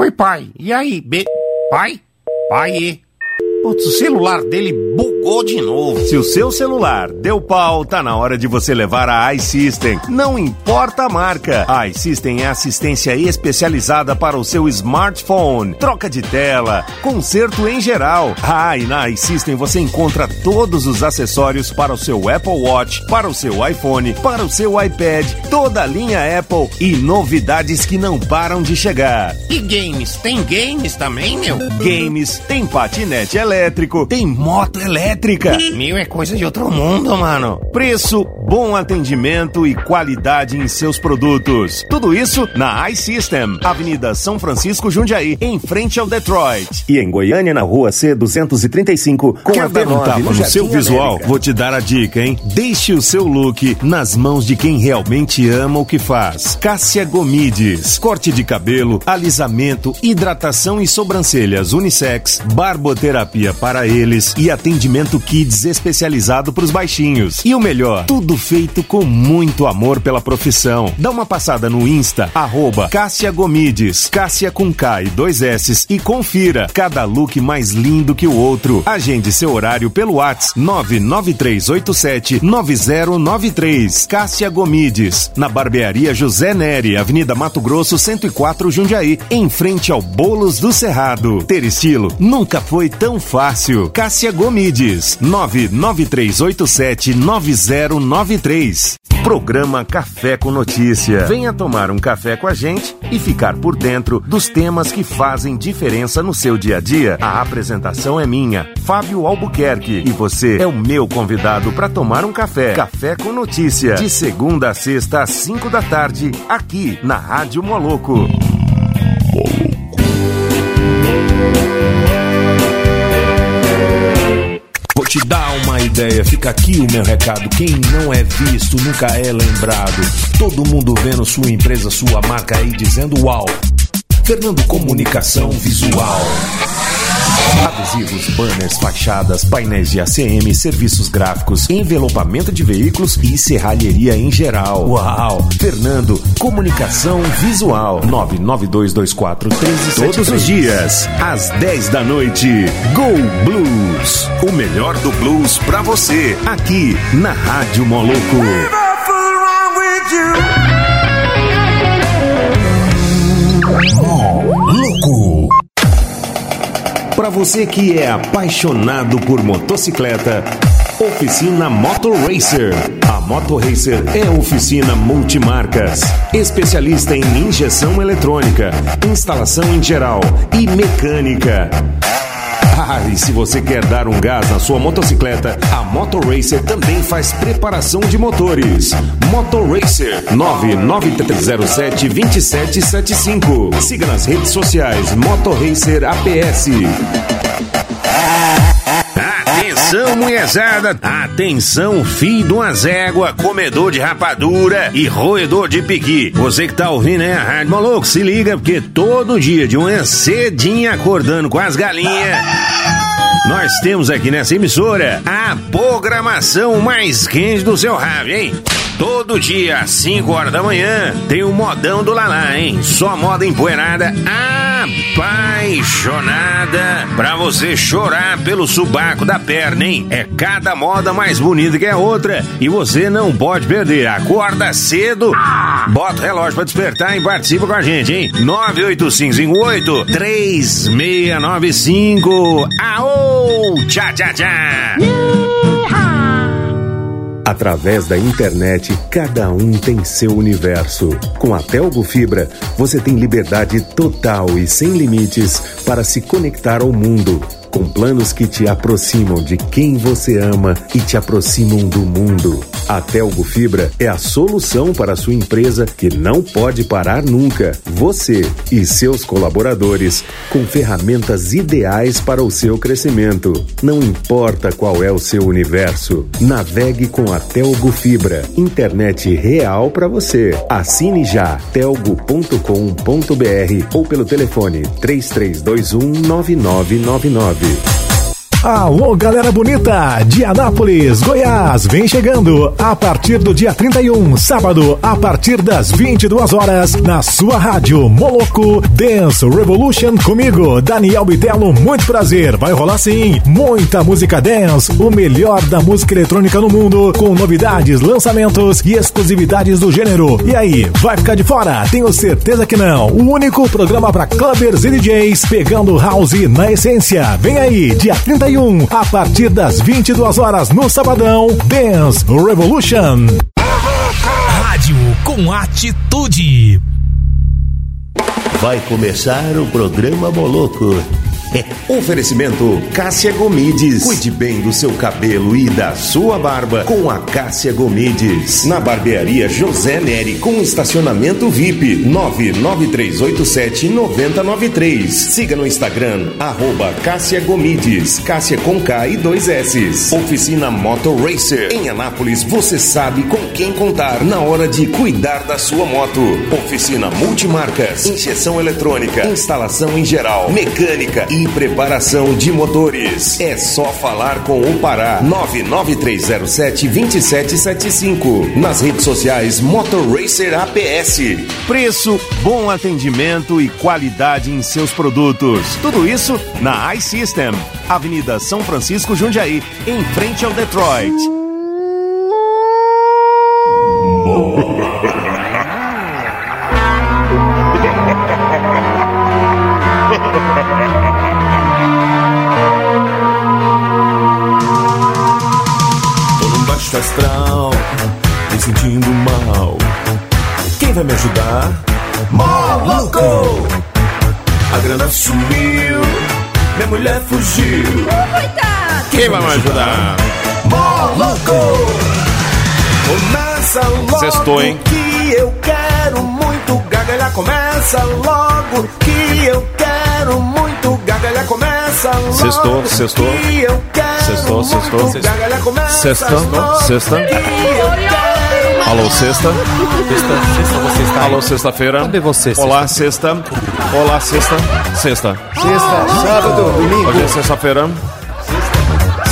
Oi, pai. E aí, be... Pai? Pai? Putz, o celular dele bugou de novo. Se o seu celular deu pau, tá na hora de você levar a iSystem. Não importa a marca. A iSystem é assistência especializada para o seu smartphone. Troca de tela, conserto em geral. Ah, e na iSystem você encontra todos os acessórios para o seu Apple Watch, para o seu iPhone, para o seu iPad, toda a linha Apple e novidades que não param de chegar. E games? Tem games também, meu? Games, tem patinete elétrico, tem moto elétrica. Meu, é coisa de outro mundo, mano. Preço, bom atendimento e qualidade em seus produtos. Tudo isso na iSystem, Avenida São Francisco Jundiaí, em frente ao Detroit. E em Goiânia, na rua C235, com Quer a dar um V9 tapa no seu visual? América. Vou te dar a dica, hein? Deixe o seu look nas mãos de quem realmente ama o que faz. Cássia Gomides. Corte de cabelo, alisamento, hidratação e sobrancelhas unissex, barboterapia para eles e atendimento kids especializado para os baixinhos. E o melhor, tudo feito com muito amor pela profissão. Dá uma passada no Insta, arroba Cássia Gomides, Cássia com K e dois S e confira cada look mais lindo que o outro. Agende seu horário pelo WhatsApp 99387 9093. Cássia Gomides, na barbearia José Neri, Avenida Mato Grosso 104 Jundiaí, em frente ao Bolos do Cerrado. Ter estilo nunca foi tão fácil. Cássia Gomides, 99387 9093. Programa Café com Notícia. Venha tomar um café com a gente e ficar por dentro dos temas que fazem diferença no seu dia a dia. A apresentação é minha, Fábio Albuquerque, e você é o meu convidado para tomar um café. Café com Notícia, de segunda a sexta às 5 da tarde, aqui na Rádio Moloco. Te dar uma ideia, fica aqui o meu recado. Quem não é visto nunca é lembrado. Todo mundo vendo sua empresa, sua marca aí dizendo uau. Fernando Comunicação Visual. Adesivos, banners, fachadas, painéis de ACM, serviços gráficos, envelopamento de veículos e serralheria em geral. Uau! Fernando, comunicação visual. 99224 Todos os dias, às 10 da noite. Go Blues! O melhor do blues pra você, aqui na Rádio Moloco. Louco! Para você que é apaixonado por motocicleta, Oficina Motor Racer. A Motor Racer é oficina multimarcas, especialista em injeção eletrônica, instalação em geral e mecânica. Ah, e se você quer dar um gás na sua motocicleta, a Motor Racer também faz preparação de motores. Motor Racer 99307-2775. Siga nas redes sociais Motor Racer APS. Atenção, mulherzada! Atenção, filho de uma zégua, comedor de rapadura e roedor de piqui. Você que tá ouvindo, né, a Rádio Maluco, se liga, porque todo dia, de manhã cedinho, acordando com as galinhas, nós temos aqui nessa emissora a programação mais quente do seu rádio, hein? Todo dia, às 5 horas da manhã, tem o modão do Lalá, hein? Só moda empoeirada, apaixonada, pra você chorar pelo subaco da perna, hein? É cada moda mais bonita que a outra e você não pode perder. Acorda cedo, bota o relógio pra despertar e participa com a gente, hein? 98558 3695. Aô! Tchá, tchá, tchá! Através da internet, cada um tem seu universo. Com a Telgo Fibra, você tem liberdade total e sem limites para se conectar ao mundo. Com planos que te aproximam de quem você ama e te aproximam do mundo. A Telgo Fibra é a solução para a sua empresa que não pode parar nunca. Você e seus colaboradores com ferramentas ideais para o seu crescimento. Não importa qual é o seu universo, navegue com a Telgo Fibra. Internet real para você. Assine já telgo.com.br ou pelo telefone 3321 9999. Clube. Alô, galera bonita de Anápolis, Goiás, vem chegando a partir do dia 31, sábado, a partir das 22 horas, na sua rádio Moloco Dance Revolution comigo, Daniel Bitelo, muito prazer. Vai rolar sim, muita música dance, o melhor da música eletrônica no mundo, com novidades, lançamentos e exclusividades do gênero. E aí, vai ficar de fora? Tenho certeza que não. O único programa para clubbers e DJs pegando house na essência. Vem aí, dia 31, a partir das 22 horas no Sabadão, Dance Revolution. Rádio com atitude. Vai começar o programa Moloco. Oferecimento Cássia Gomides. Cuide bem do seu cabelo e da sua barba com a Cássia Gomides. Na barbearia José Neri com estacionamento VIP 99387-9093. Siga no Instagram, arroba Cássia Gomides. Cássia com K e dois S. Oficina Motor Racer. Em Anápolis, você sabe com quem contar na hora de cuidar da sua moto. Oficina Multimarcas. Injeção eletrônica. Instalação em geral. Mecânica e preparação de motores. É só falar com o Pará 99307-2775. Nas redes sociais Motor Racer APS. Preço, bom atendimento e qualidade em seus produtos. Tudo isso na iSystem, Avenida São Francisco Jundiaí, em frente ao Detroit. vai me ajudar? Moloco! A grana sumiu, minha mulher fugiu. Quem vai me ajudar? Moloco! Começa logo Sextou, hein? que eu quero muito gargalhar. Começa logo que eu quero muito gargalhar. Começa logo Sextou, sextou. que eu quero Sextou, muito sextou. gargalhar. Começa Sexta, logo sexta. que eu quero Alô, sexta. Sexta, sexta você está Alô, sexta-feira. Cadê você, Olá, sexta. Olá, sexta. Sexta. Sexta, sábado, domingo. Hoje é sexta-feira.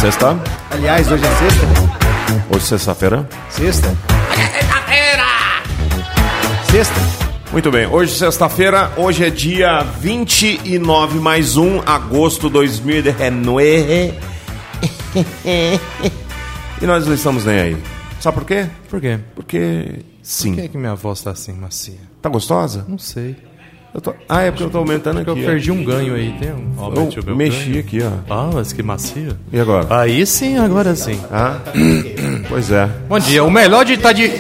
Sexta. Aliás, hoje é sexta. Hoje é sexta-feira. Sexta. Sexta. Muito bem, hoje sexta-feira, hoje é dia 29 mais 1, agosto 2019. e nós não estamos nem aí. Sabe por quê? Por quê? Porque sim. Por que, que minha voz tá assim, macia? Tá gostosa? Não sei. Eu tô- Ah, é porque eu tô aumentando Porque aqui. eu ó. perdi um ganho aí. Tem um... Ó, Eu mexi ganho. aqui, ó. Ah, mas que macia. E agora? Aí sim, agora sim. Ah? pois é. Bom dia. O melhor de estar de...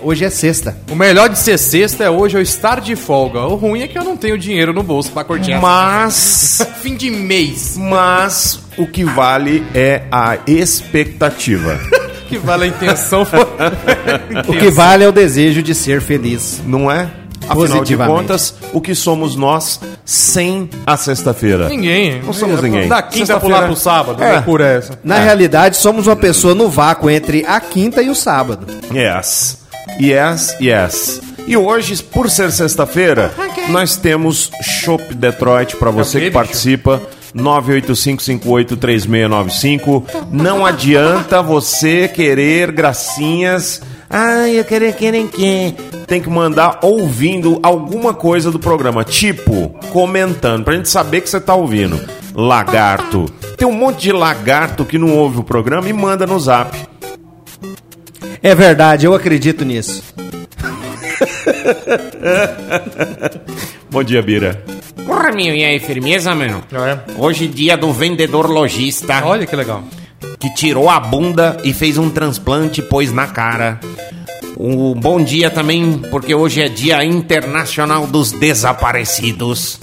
Hoje é sexta. O melhor de ser sexta é hoje eu estar de folga. O ruim é que eu não tenho dinheiro no bolso pra curtir Mas, Fim de mês. mas o que vale é a expectativa. Que vale a intenção. O que vale é o desejo de ser feliz. Não é? Afinal de contas, o que somos nós sem a sexta-feira? Ninguém. Não somos ninguém. Da quinta pular pro sábado. É. É. Por essa. Na realidade, somos uma pessoa no vácuo entre a quinta e o sábado. Yes. Yes, yes. E hoje, por ser sexta-feira, nós temos Shop Detroit para você quê, que bicho? Participa. 985583695. Não adianta você querer gracinhas. Ai, eu quero querer que. Tem que mandar ouvindo alguma coisa do programa, tipo comentando, pra gente saber que você tá ouvindo. Lagarto. Tem um monte de lagarto que não ouve o programa e manda no zap. É verdade, eu acredito nisso. Bom dia, Bira. Porra, meu, e aí, firmeza, mano? Hoje dia do vendedor lojista Olha que legal. que tirou a bunda e fez um transplante pôs na cara. Um bom dia também, porque hoje é dia internacional dos desaparecidos.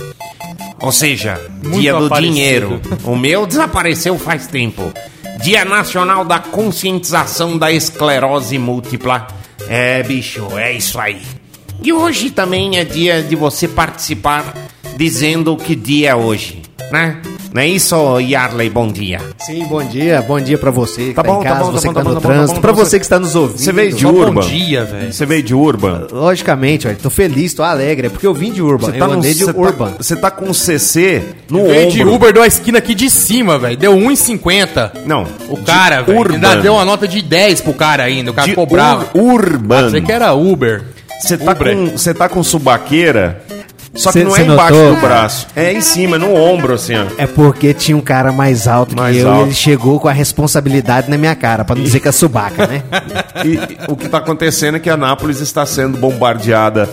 Ou seja, Muito dia do aparecido. dinheiro. O meu desapareceu faz tempo. Dia nacional da conscientização da esclerose múltipla. É, bicho, é isso aí. E hoje também é dia de você participar dizendo que dia é hoje, né? Não é isso, Yarley? Bom dia. Sim, bom dia. Bom dia pra você que Tá tá, bom, em tá casa, bom, tá você bom, que tá, tá bom, no tá bom, tá trânsito, bom, pra tá bom. você que está nos ouvindo. Você veio de Só Urban? bom dia, velho. Você veio de Urban? Logicamente, olha, tô feliz, tô alegre, é porque eu vim de Urban. Você eu tá, no, andei de você, tá, Urban. você tá com um CC no Veio de ombro. Uber, deu a esquina aqui de cima, velho. Deu 1,50. Não. O cara, velho. Urban. Ainda deu uma nota de 10 pro cara ainda. O cara de ficou bravo. Ur- Urban. Você que era Uber. Você tá, com, você tá com subaqueira, só que Cê- não cê é embaixo notou? do braço. É em cima, no ombro, assim, ó. É porque tinha um cara mais alto Mais que eu alto. e ele chegou com a responsabilidade na minha cara, pra não dizer que é subaca, né? E, o que tá acontecendo é que a Nápoles está sendo bombardeada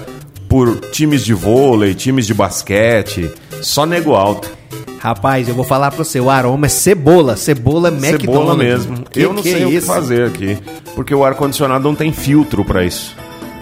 por times de vôlei, times de basquete, só nego alto. Rapaz, eu vou falar pra você, o aroma é cebola, cebola McDonald's. Cebola mesmo. Que eu não que sei é o que fazer aqui, porque o ar-condicionado não tem filtro pra isso.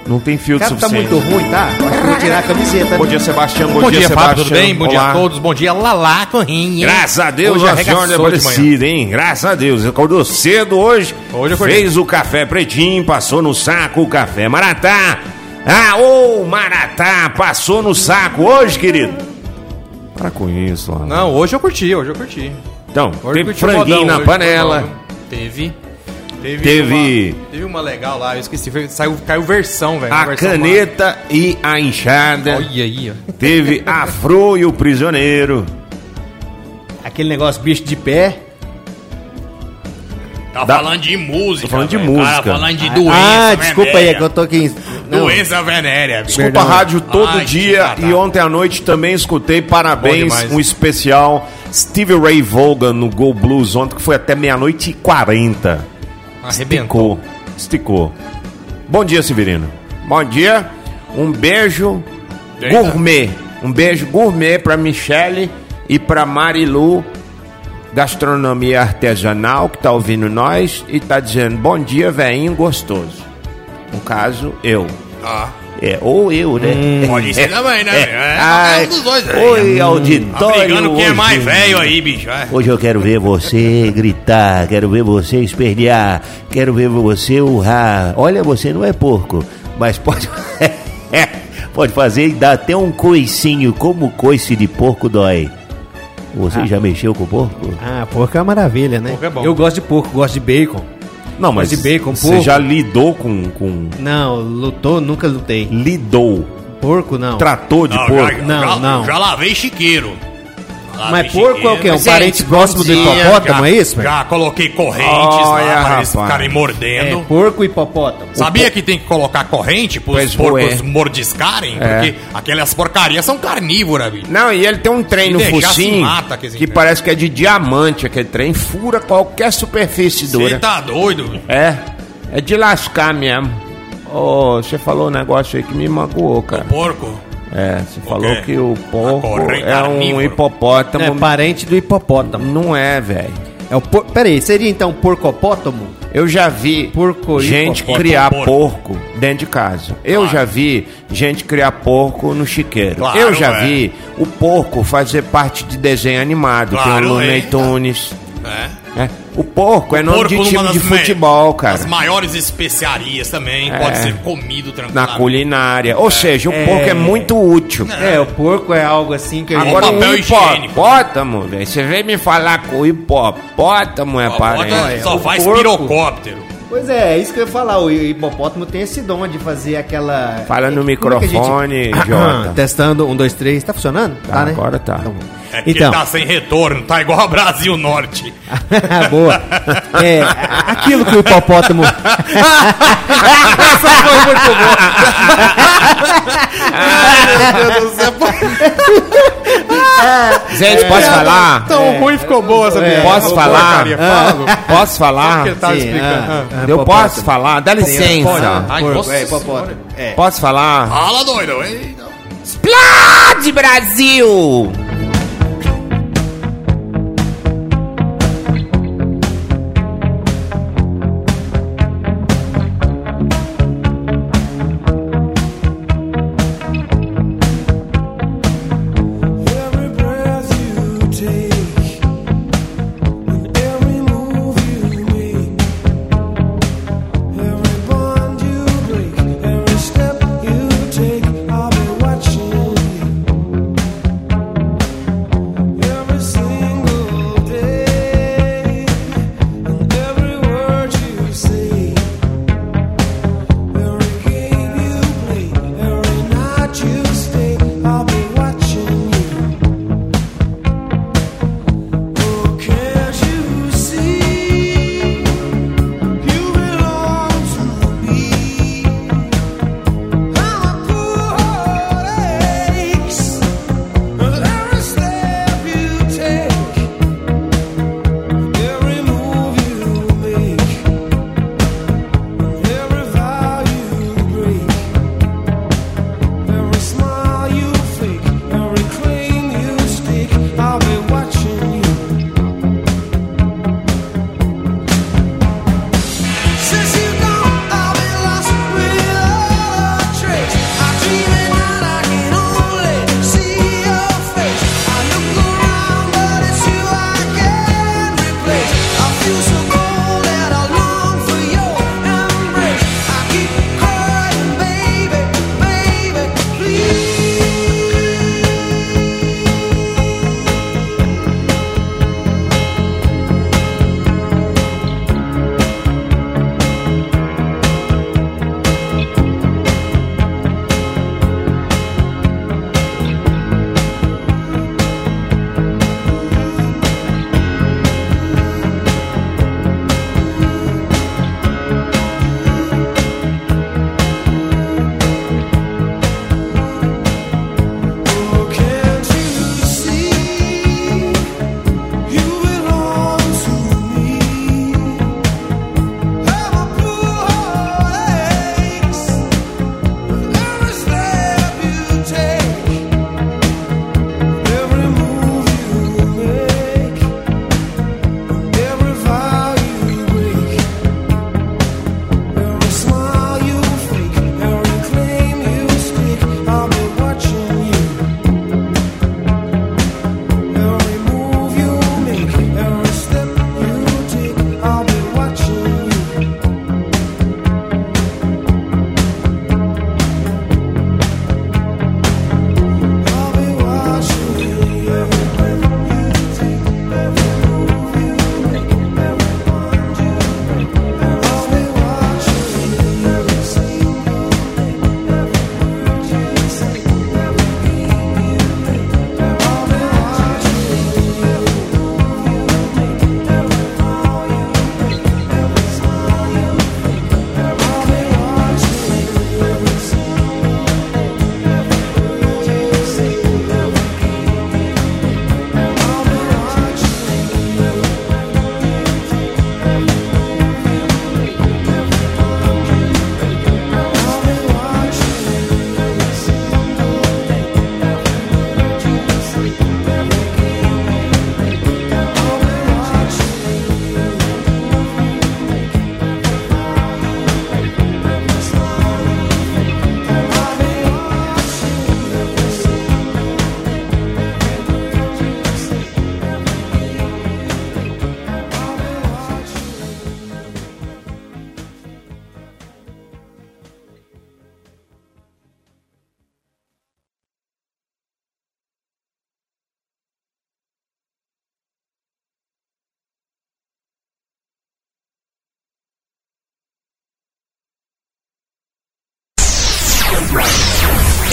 Não tem filtro Cara, tá suficiente. muito ruim, tá? Eu acho que eu vou tirar a camiseta. Bom dia, Sebastião. Bom, Bom, dia, Sebastião. Fábio, tudo bem? Bom dia Olá. a todos. Bom dia, Lalá, Corrinha. Graças a Deus, Hoje a senhora é de manhã. parecida, hein? Graças a Deus. Acordou cedo hoje. Hoje eu acordei. Fez o café pretinho, passou no saco o café. Maratá. Ah, ô, Maratá, passou no saco hoje, querido. Para com isso, lá. Não, hoje eu curti, hoje eu curti. Então, Hoje teve curti franguinho modão, na panela. Teve. Teve. Teve- Uma, teve uma legal lá, eu esqueci. foi- saiu, caiu versão, velho. A versão caneta e a enxada. Olha aí, ó. Teve a Fro e o prisioneiro. Aquele negócio bicho de pé. Tá Da- falando de música. Tô falando de velho. música. Cara, falando de doença. ah, desculpa aí, é que eu tô aqui. Não, Doença venérea. bicho. Escuta a Perdão. rádio todo Ai, dia tá, tá. e ontem à noite também escutei parabéns, um especial Steve Ray Vaughan no Go Blues ontem que foi até meia-noite e quarenta. Arrebentou. Esticou, esticou. Bom dia, Severino. Bom dia. Um beijo Eita. gourmet. Um beijo gourmet pra Michele e pra Marilu, gastronomia artesanal, que tá ouvindo nós e tá dizendo bom dia, velhinho gostoso. No caso, eu. Ah, É, ou eu, né? pode ser também, né? É, Ai, qualquer um dos dois, velho. Oi, auditório. brigando quem é hoje. mais velho aí, bicho. é. Hoje eu quero ver você gritar, quero ver você espernear, quero ver você urrar. Olha, você não é porco, mas pode. pode fazer e dar até um coicinho, como coice de porco dói. Você já mexeu com porco? Ah, porco é uma maravilha, né? Porco é bom. Eu gosto de porco, gosto de bacon. Não, mas Mas de bacon, você já lidou com, com. Não, lutou, nunca lutei. Lidou. Porco não. Tratou de Não, porco. já, Não, já, não. Já lavei chiqueiro. Lavei Mas porco é o quê? Um parente próximo do hipopótamo, já, é isso? velho? Já coloquei correntes Olha, lá pra eles ficarem É, mordendo. porco e hipopótamo. Sabia que tem que colocar corrente pros Pois porcos é. mordiscarem? É. Porque aquelas porcarias são carnívoras, bicho. Não, e ele tem um trem no focinho mata, que trem. parece que é de diamante, aquele trem fura qualquer superfície Você dura. tá doido? bicho. É, é de lascar mesmo. Ô, você falou um negócio aí que me magoou, cara. Porco. É, você falou quê? que o porco é um hipopótamo. É parente do hipopótamo. Não é, velho. É o por... Peraí, seria então porcopótamo? Eu já vi Porco gente hipopótamo. criar Porco. porco dentro de casa. Eu Claro. já vi gente criar porco no chiqueiro. Claro, eu já é. vi o porco fazer parte de desenho animado. Claro, tem o Looney é. Tunes. É. É. O porco é nome Porco de time de futebol, cara. As maiores especiarias também. Pode ser comido Na tranquilamente. culinária. Ou seja, o porco é muito útil. É, o porco é algo assim que a gente... Agora papel o hipopótamo, velho. Você vem me falar que o hipopótamo é parente. Só o faz porco. pirocóptero. Pois é, é isso que eu ia falar. O hipopótamo tem esse dom de fazer aquela. Fala no é que a gente- microfone, Jota. Testando, um, dois, três. Tá funcionando? Tá, agora tá. É porque Então. tá sem retorno, tá igual a Brasil Norte. Boa. É, aquilo que o hipopótamo. Essa foi muito boa. Gente, posso falar? Tão ruim ficou boa essa piada. Posso falar? Fala. Posso falar? explicando. ah, ah, Eu posso falar? Dá licença. É. É. Posso falar? Fala, doido. Ei, não. Explode, Brasil!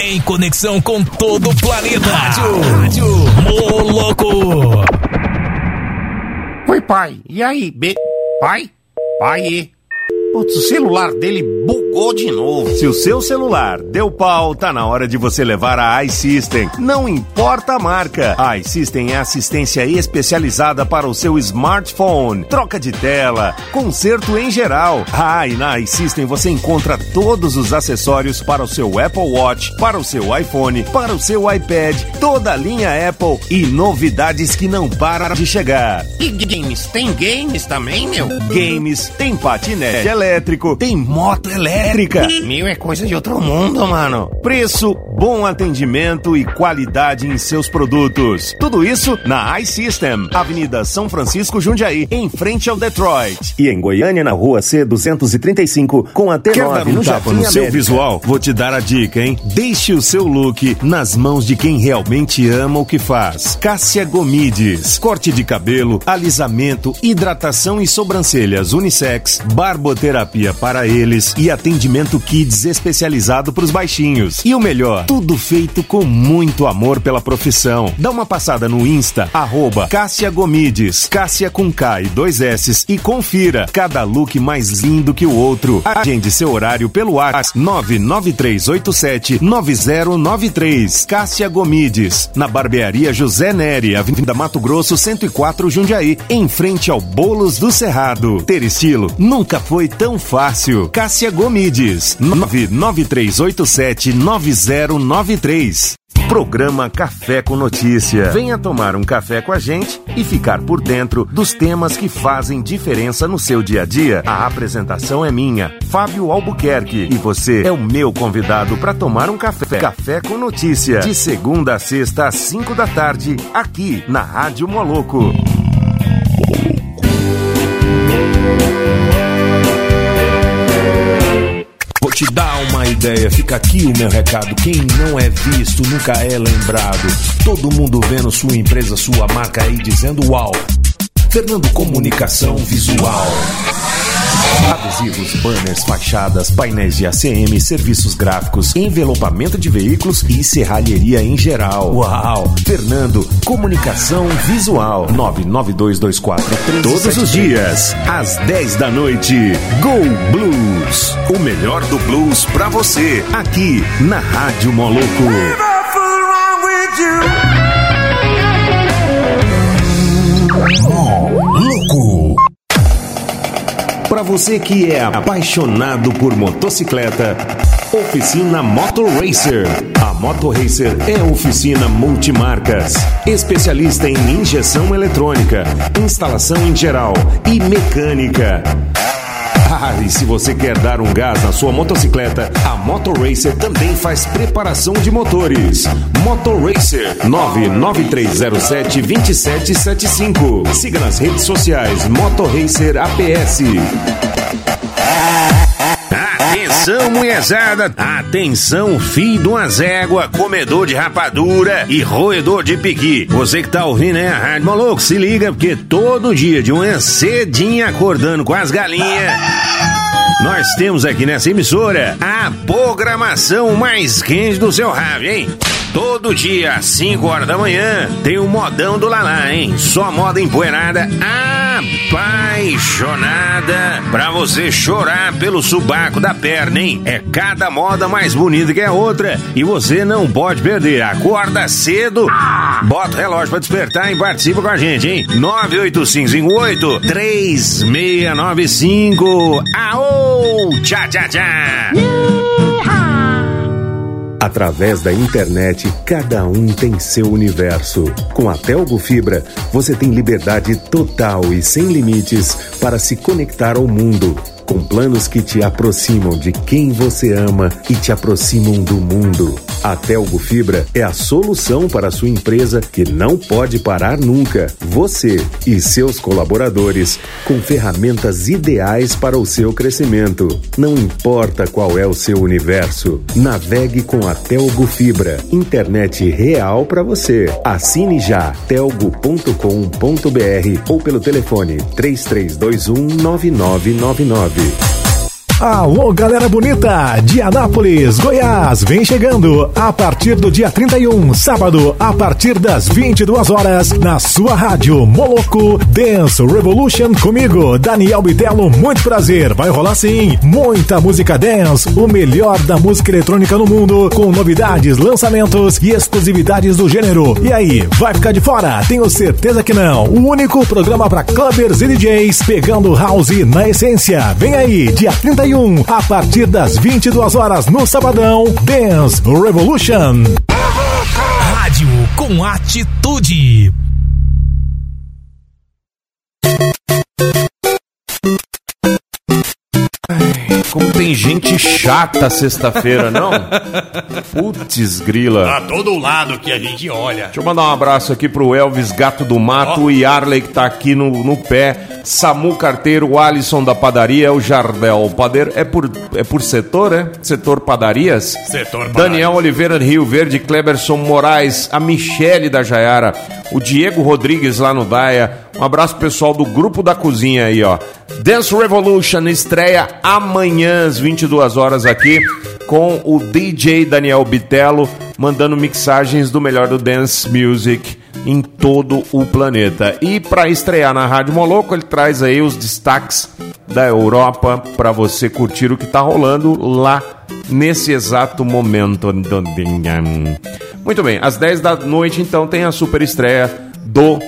Em conexão com todo o planeta. Rádio, Rádio Moloco. Oi, pai. E aí, B? Pai? Pai? Putz, o celular dele bugou de novo. Se o seu celular deu pau, tá na hora de você levar a iSystem. Não importa a marca. A iSystem é assistência especializada para o seu smartphone. Troca de tela, conserto em geral. Ah, e na iSystem você encontra todos os acessórios para o seu Apple Watch, para o seu iPhone, para o seu iPad, toda a linha Apple e novidades que não param de chegar. E games? Tem games também, meu? Games, tem patinete elétrico, tem moto elétrica. Meu, é coisa de outro mundo, mano. Preço, bom atendimento e qualidade em seus produtos. Tudo isso na iSystem, Avenida São Francisco Jundiaí, em frente ao Detroit. E em Goiânia, na rua C 235, com a T9 Quer dar um no tapa no seu visual? Vou te dar a dica, hein? Deixe o seu look nas mãos de quem realmente ama o que faz. Cássia Gomides. Corte de cabelo, alisamento, hidratação e sobrancelhas unissex, barboterapia para eles e atendimento kids especializado para os baixinhos. E o melhor, tudo feito com muito amor pela profissão. Dá uma passada no Insta, arroba Cássia Gomides, Cássia com K e dois S e confira cada look mais lindo que o outro. Agende seu horário pelo WhatsApp 993879093. Cássia Gomides, na barbearia José Neri, Avenida Mato Grosso 104 Jundiaí, em frente ao Bolos do Cerrado. Ter estilo nunca foi tão fácil. Cássia Gomides, 993879093. Programa Café com Notícia. Venha tomar um café com a gente e ficar por dentro dos temas que fazem diferença no seu dia a dia. A apresentação é minha, Fábio Albuquerque, e você é o meu convidado para tomar um café. Café com Notícia, de segunda a sexta às 5 da tarde, aqui na Rádio Moloco. Te dar uma ideia, fica aqui o meu recado. Quem não é visto nunca é lembrado. Todo mundo vendo sua empresa, sua marca aí dizendo uau. Fernando Comunicação Visual. Adesivos, banners, fachadas, painéis de ACM, serviços gráficos, envelopamento de veículos e serralheria em geral. Uau! Fernando, comunicação visual. 99224 Todos os dias, às 10 da noite. Go Blues! O melhor do blues pra você, aqui na Rádio Moloco. Louco! Para você que é apaixonado por motocicleta, Oficina Motor Racer. A Motor Racer é oficina multimarcas, especialista em injeção eletrônica, instalação em geral e mecânica. Ah, e se você quer dar um gás na sua motocicleta, a Motor Racer também faz preparação de motores. Motor Racer 993072775. Siga nas redes sociais Motor Racer APS. Atenção, mulherzada! Atenção, filho de uma zégua, comedor de rapadura e roedor de piqui. Você que tá ouvindo aí a Rádio Maluco, se liga, porque todo dia, de manhã cedinho, acordando com as galinhas, nós temos aqui nessa emissora a programação mais quente do seu rádio, hein? Todo dia, às 5 horas da manhã, tem o modão do Lalá, hein? Só moda empoeirada, apaixonada, pra você chorar pelo subaco da perna, hein? É cada moda mais bonita que a outra e você não pode perder. Acorda cedo, bota o relógio pra despertar e participa com a gente, hein? 98558 3695. Aô! Tchá, tchá, tchá! Através da internet, cada um tem seu universo. Com a Telgo Fibra, você tem liberdade total e sem limites para se conectar ao mundo. Com planos que te aproximam de quem você ama e te aproximam do mundo. A Telgo Fibra é a solução para a sua empresa que não pode parar nunca. Você e seus colaboradores com ferramentas ideais para o seu crescimento. Não importa qual é o seu universo, navegue com a Telgo Fibra. Internet real para você. Assine já telgo.com.br ou pelo telefone 3321 9999. Davi. Alô, galera bonita de Anápolis, Goiás, vem chegando a partir do dia 31, sábado, a partir das 22 horas, na sua rádio Moloco Dance Revolution comigo, Daniel Bitelo, muito prazer, vai rolar sim, muita música dance, o melhor da música eletrônica no mundo, com novidades, lançamentos e exclusividades do gênero. E aí, vai ficar de fora? Tenho certeza que não. O único programa para clubbers e DJs pegando house na essência. Vem aí, dia 31, a partir das 22 horas no Sabadão, Dance Revolution. Rádio com atitude. Tem gente chata sexta-feira, não? Putz, grila. Pra todo lado que a gente olha. Deixa eu mandar um abraço aqui pro Elvis Gato do Mato, Ó. o Yarley que tá aqui no, no pé, Samu Carteiro, o Alisson da Padaria, o Jardel Padeiro. É por, é por setor, é? Setor Padarias? Setor Daniel Oliveira de Rio Verde, Cleberson Moraes, a Michele da Jaiara, o Diego Rodrigues lá no Daia. Um abraço pessoal do Grupo da Cozinha aí, ó. Dance Revolution estreia amanhã às 22 horas aqui com o DJ Daniel Bitello mandando mixagens do melhor do dance music em todo o planeta. E para estrear na Rádio Moloco, ele traz aí os destaques da Europa para você curtir o que tá rolando lá nesse exato momento. Muito bem, às 10 da noite então tem a super estreia do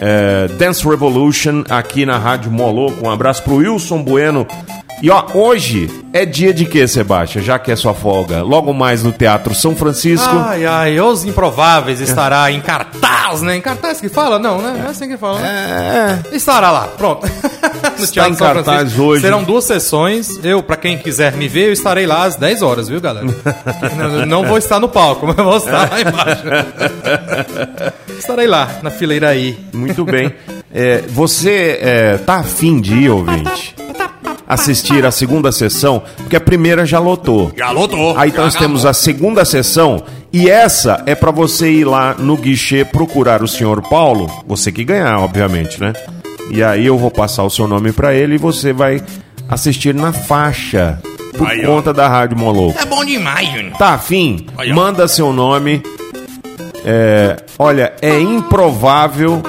é, Dance Revolution aqui na Rádio Moloco. Um abraço pro Wilson Bueno. E ó, hoje é dia de quê, Sebastião? Já que é sua folga. Logo mais no Teatro São Francisco. Ai, ai, Os Improváveis estará em cartaz, né? Em cartaz que fala? Não, né? É assim que fala, né? Estará lá, pronto. no Está em cartaz hoje. Serão duas sessões. Eu, pra quem quiser me ver, eu estarei lá às 10 horas, viu, galera? não, não vou estar no palco, mas vou estar lá embaixo. estarei lá, na fileira aí. Muito bem. É, você é, tá afim de ir, ouvinte? Assistir a segunda sessão, porque a primeira já lotou. Já lotou. Aí já nós temos acabou. a segunda sessão e essa é pra você ir lá no guichê procurar o senhor Paulo, você que ganhar, obviamente, né? E aí eu vou passar o seu nome pra ele e você vai assistir na faixa por Aí, ó. conta da Rádio Moloco. É bom demais, Júnior. Tá afim? Aí. Manda seu nome. É, olha, é improvável.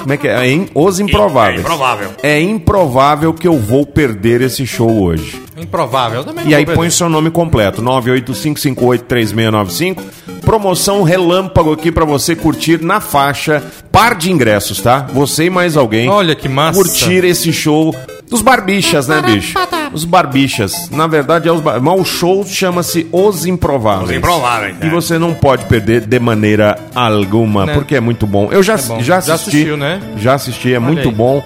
Como é que é? É Os improváveis. É improvável. É improvável que eu vou perder esse show hoje. Improvável. Também E não aí vou põe perder. seu nome completo, 985583695. Promoção relâmpago aqui pra você curtir na faixa, par de ingressos, tá? Você e mais alguém. Olha que massa. Curtir esse show dos barbichas, né, bicho? Os barbichas. Na verdade, é os bar... mas o show chama-se Os Improváveis. Os Improváveis, E é. você não pode perder de maneira alguma, Né? porque é muito bom. Eu já, bom. já Já assisti. assistiu, né? Já assisti, é muito aí. bom.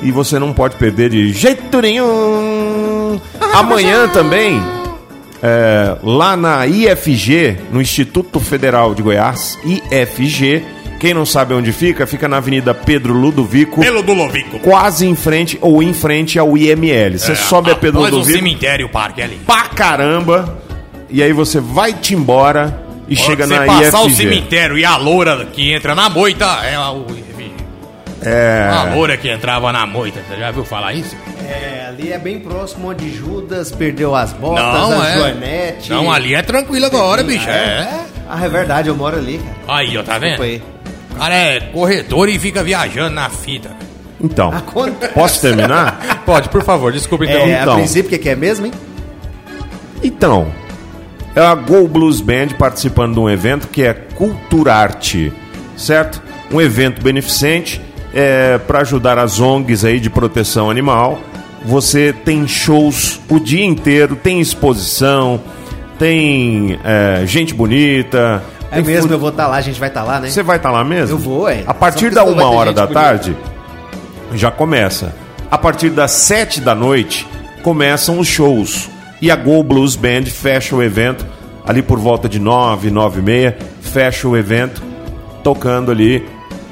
E você não pode perder de jeito nenhum. Amanhã também, é, lá na IFG, no Instituto Federal de Goiás, IFG. Quem não sabe onde fica, fica na Avenida Pedro Ludovico, Pelo do Lovico. quase em frente ou em frente ao IML. Você sobe a Pedro Após o Ludovico cemitério, o parque ali. pra caramba, e aí você vai-te embora e chega você na passar o IFG. cemitério e a loura que entra na moita é a, o, É. a loura que entrava na moita. Você já viu falar isso? É, ali é bem próximo onde Judas perdeu as botas, Não, a é. joanete. Não, ali é tranquilo agora, bicho. É. Ah, é verdade, eu moro ali, cara. Aí, ó, tá vendo? Foi. Cara é corretor e fica viajando na fita. Então, Acontece. posso terminar? Pode, por favor, desculpa É, interromper. Então. a princípio, o que, que é mesmo, hein? Então, é a Go Blues Band participando de um evento que é Culturarte, certo? Um evento beneficente é, para ajudar as ONGs aí de proteção animal. Você tem shows o dia inteiro, tem exposição, tem é, gente bonita. É mesmo, eu vou estar lá, a gente vai estar lá, né? Você vai estar lá mesmo? Eu vou, é. A partir da uma hora da bonita. tarde, já começa. A partir das sete da noite, começam os shows. E a Go Blues Band fecha o evento ali por volta de nove, nove e meia. Fecha o evento tocando ali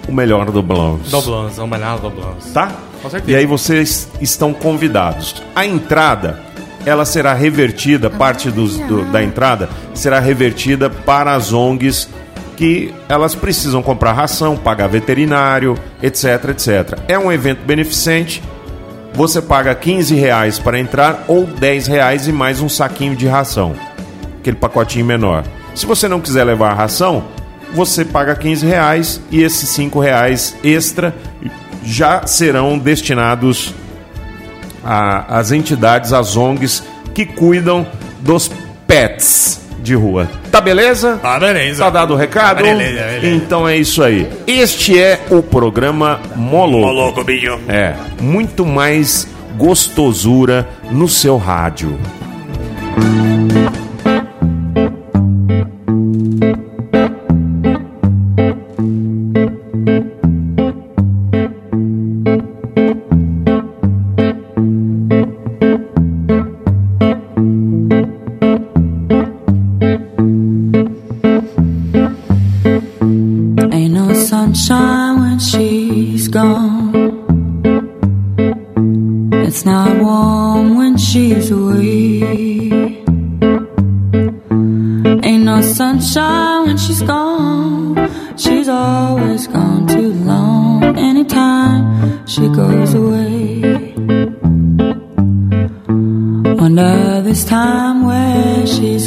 o melhor do blues. Doblans, vamos lá, Doblans. Tá? Com certeza. E aí vocês estão convidados. A entrada, ela será revertida, parte dos- do- da entrada será revertida para as ONGs que elas precisam comprar ração, pagar veterinário, etc, etc. É um evento beneficente você paga 15 reais para entrar ou 10 reais e mais um saquinho de ração, aquele pacotinho menor. Se você não quiser levar a ração, você paga 15 reais e esses 5 reais extra já serão destinados a- às entidades, às ONGs que cuidam dos pets de rua. Tá beleza? Tá beleza. Tá dado o recado? Beleza, beleza. Então é isso aí. Este é o programa Moloco. Moloco, bicho. É, muito mais gostosura no seu rádio.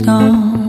Gone.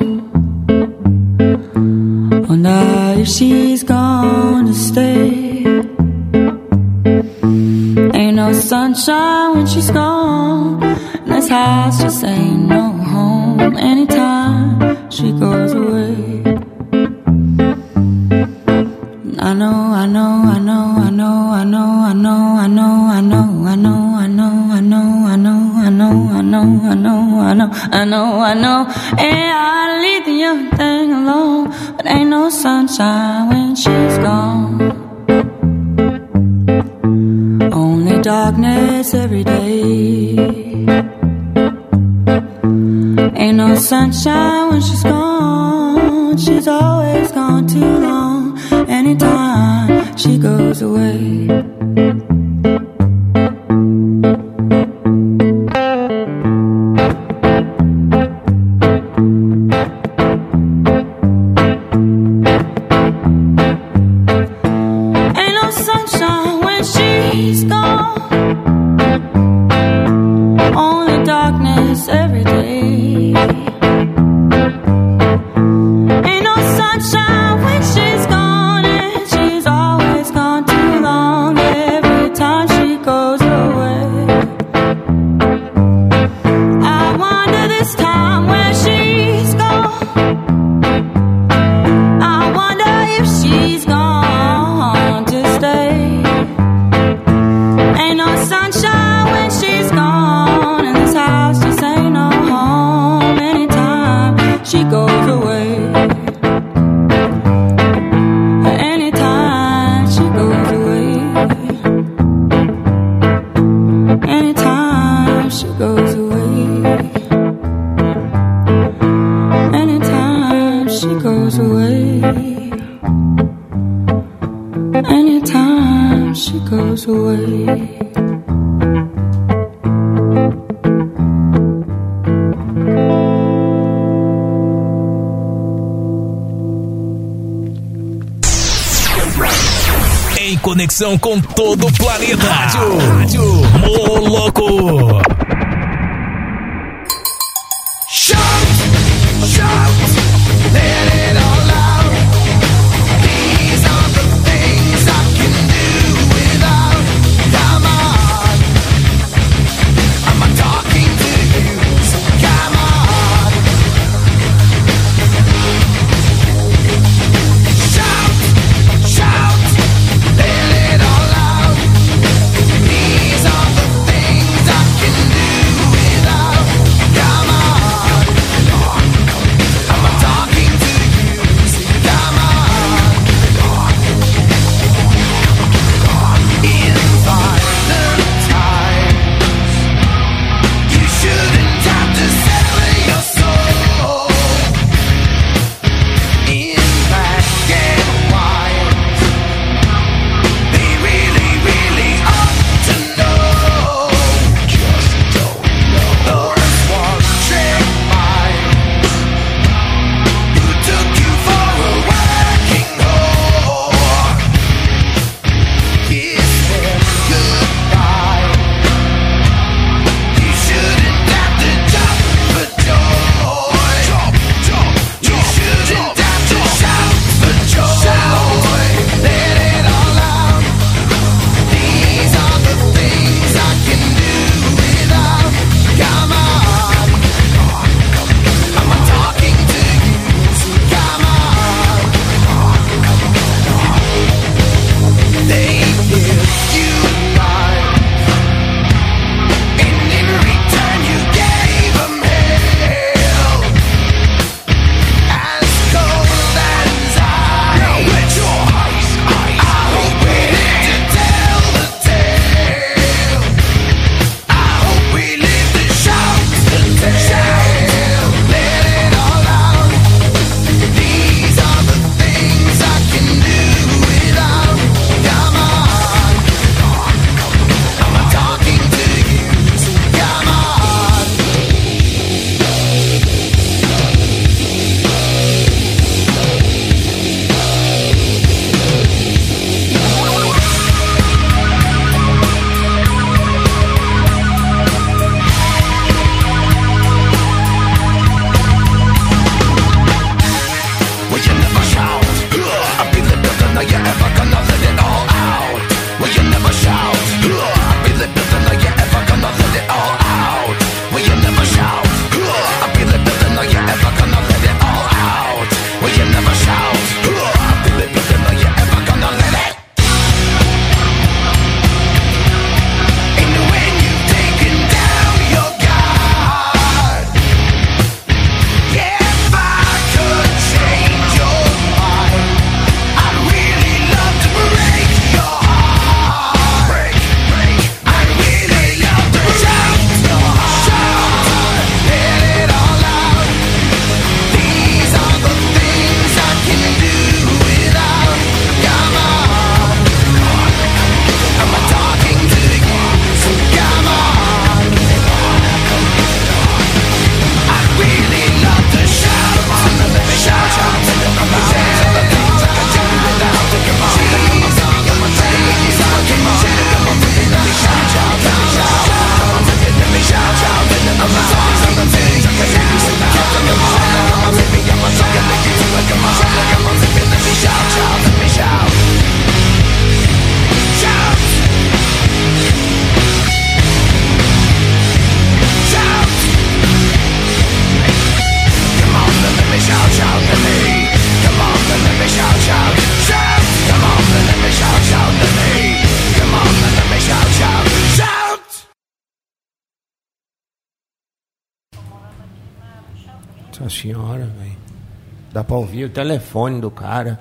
Ouvir o telefone do cara.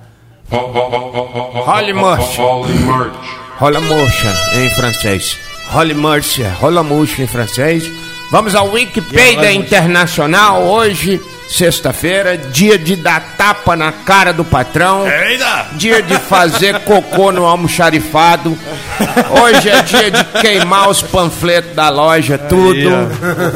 Holy Mercy. Rola murcha em francês. Holy Mercy, rola murcha em francês. Vamos ao Wikipedia Internacional hoje, sexta-feira, dia de dar tapa na cara do patrão. Eita! Dia de fazer cocô no almoxarifado. Hoje é dia de queimar os panfletos da loja, tudo.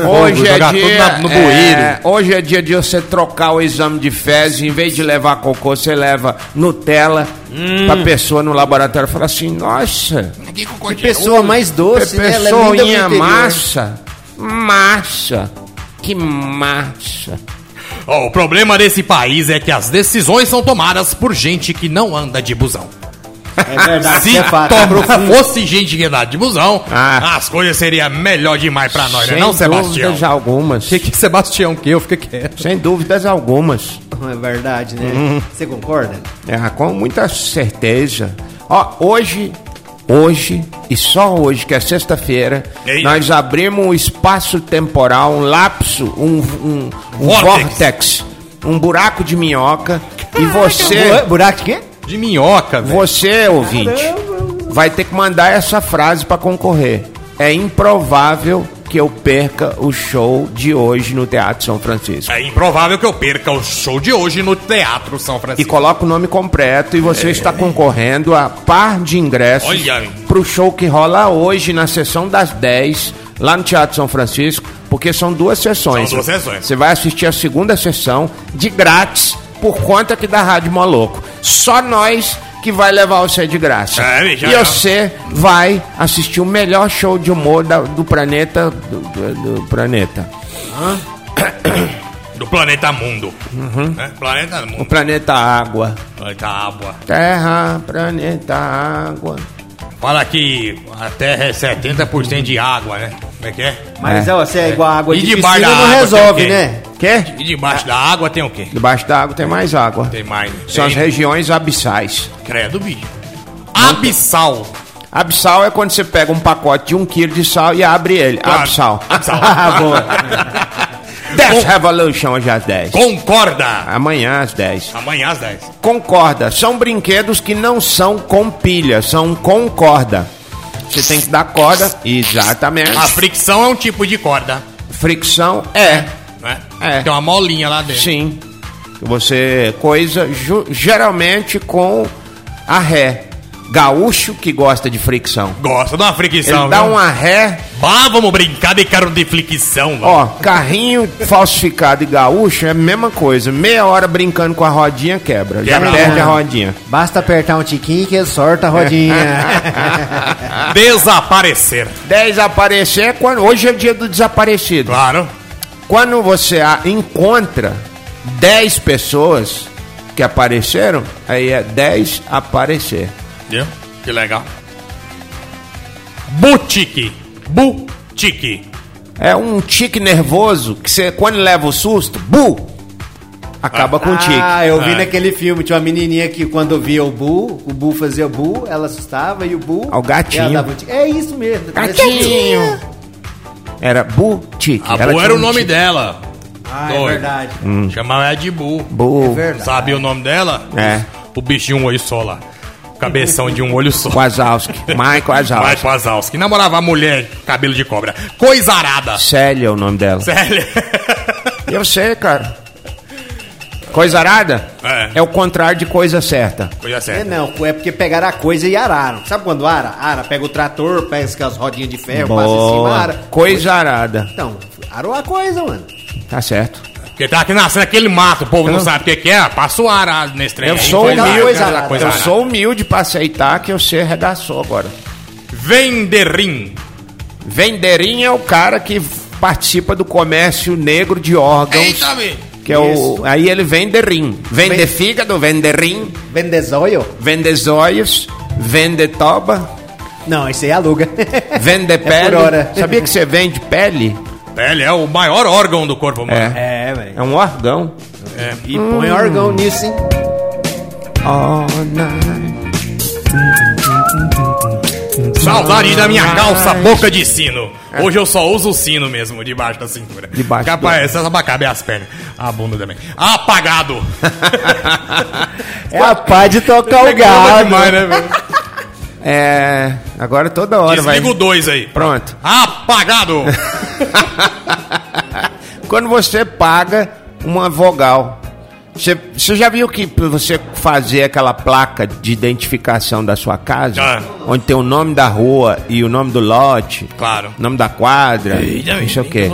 Hoje é jogar tudo dia. é, hoje é dia de você trocar o exame de fezes. Em vez de levar cocô, você leva Nutella. Hum. Pra pessoa no laboratório falar assim: nossa, Que pessoa mais doce, né? Ela é linda pro pessoinha interior. massa. Massa. Que massa. Ó, o problema desse país é que as decisões são tomadas por gente que não anda de busão. É verdade, Se é fosse gente que anda de busão, as coisas seriam melhor demais pra nós, né? Sem Não, Sebastião? dúvidas algumas. Que que Sebastião que eu fiquei quieto. Sem dúvidas algumas. É verdade, né? Uhum. Você concorda? É, com muita certeza. Ó, hoje, hoje e só hoje, que é sexta-feira, Ei. nós abrimos um espaço temporal, um lapso, um, um, um Vórtex. um buraco de minhoca. E você, Bu- Buraco de quê? De minhoca, velho. você ouvinte, vai ter que mandar essa frase para concorrer. É improvável que eu perca o show de hoje no Teatro São Francisco. É improvável que eu perca o show de hoje no Teatro São E Francisco. coloca o nome completo e você está concorrendo a par de ingressos para o show que rola hoje na sessão das 10, lá no Teatro São Francisco, porque são duas sessões. São duas sessões. Você vai assistir a segunda sessão de grátis por conta aqui da Rádio Moloco. Só nós que vai levar você de graça. É, já e é. você vai assistir o melhor show de humor da- do planeta do, do- do planeta. Do planeta Mundo. Uhum. né? Planeta O Mundo. planeta Água. Planeta Água. Terra, planeta Água. Fala que a Terra é 70% de água, né? Como é que é? Mas, É. ó, se é igual a água E de debaixo piscina, não água resolve, né? Quê? E debaixo da água tem o quê? Debaixo da água tem mais água. Tem mais. né? São as Tem. regiões abissais. Credo, bicho. Abissal. Abissal é quando você pega um pacote de um quilo de sal e abre ele. Claro. Abissal. Abissal. Ah, boa. Death Revolution hoje às 10. Concorda. Amanhã às 10. Amanhã às 10. Concorda. São brinquedos que não são com pilha, são com corda. Você tem que dar corda. Exatamente. A fricção é um tipo de corda. Fricção é. Né? É. Tem uma molinha lá dentro. Sim. Você coisa geralmente com a ré. Gaúcho que gosta de fricção. Gosta de uma fricção. Ele dá viu? uma ré, Bah, vamos brincar de carro de fricção. ó, carrinho falsificado e gaúcho é a mesma coisa. Meia hora brincando com a rodinha quebra. Já Quebra. perde a rodinha. Basta apertar um tiquinho que ele sorta a rodinha. Desaparecer. 10 aparecer é quando. Hoje é o dia do desaparecido. Claro. Quando você encontra 10 pessoas que apareceram, aí é 10 aparecer. Viu? Que legal. Boutique. Boutique. É um tique nervoso que você, quando leva o susto, bu! Acaba com o tique. Ah, eu vi É. naquele filme, tinha uma menininha que quando via o Bu, o Bu fazia o Bu, ela assustava e o Bu... Ao gatinho. ela dava um tique. É isso mesmo. Gatinho! Era bu-tique. A Ela Bu era o nome tique. dela. Ah, é Doido. verdade. Chamava ela de Bu. Bu. Verdade. Sabe o nome dela? É. O um olho só lá. Cabeção de um olho só. Wazowski. Michael Wazowski. com Azalski. Namorava a mulher cabelo de cobra. Coisarada. Célia é o nome dela. Sério? Eu sei, cara. Coisa arada É. é o contrário de coisa certa. Coisa É séria. não, é porque pegaram a coisa e araram. Sabe quando ara? Ara, pega o trator, pega as rodinhas de ferro, passa em cima, Boa. ara. Coisa arada. Então, arou a coisa, mano. Tá certo. Porque tá aqui nascendo aquele mato, o povo não sabe o que, que é. Passa o arado nesse trem. Eu aí. sou humilde. coisa eu sou humilde pra aceitar que eu sei redação agora. Venderim. Vendeirinho é o cara que participa do comércio negro de órgãos. Eita, bicho. Que é o, aí ele vende rim. Vende fígado, vende rim, Vendezóio? vende zóios, vende toba, Não, esse aí aluga. vende pele. por hora. Sabia que você vende pele? Pele é o maior órgão do corpo humano. É. É, velho. É um órgão. E põe órgão nisso, hein? All night. Saudade da minha calça boca de sino. Hoje eu só uso o sino mesmo, debaixo da cintura. Debaixo Capaz, só pra caber as pernas. A bunda também. Apagado. É a paz de tocar o gado. demais, né, velho? É. Agora toda hora vai. Desliga o dois aí. Pronto. Apagado. Quando você paga uma vogal. Você, você já viu que você fazer aquela placa de identificação da sua casa, Já. onde tem o nome da rua e o nome do lote, Claro. nome da quadra, Eita, não sei o quê.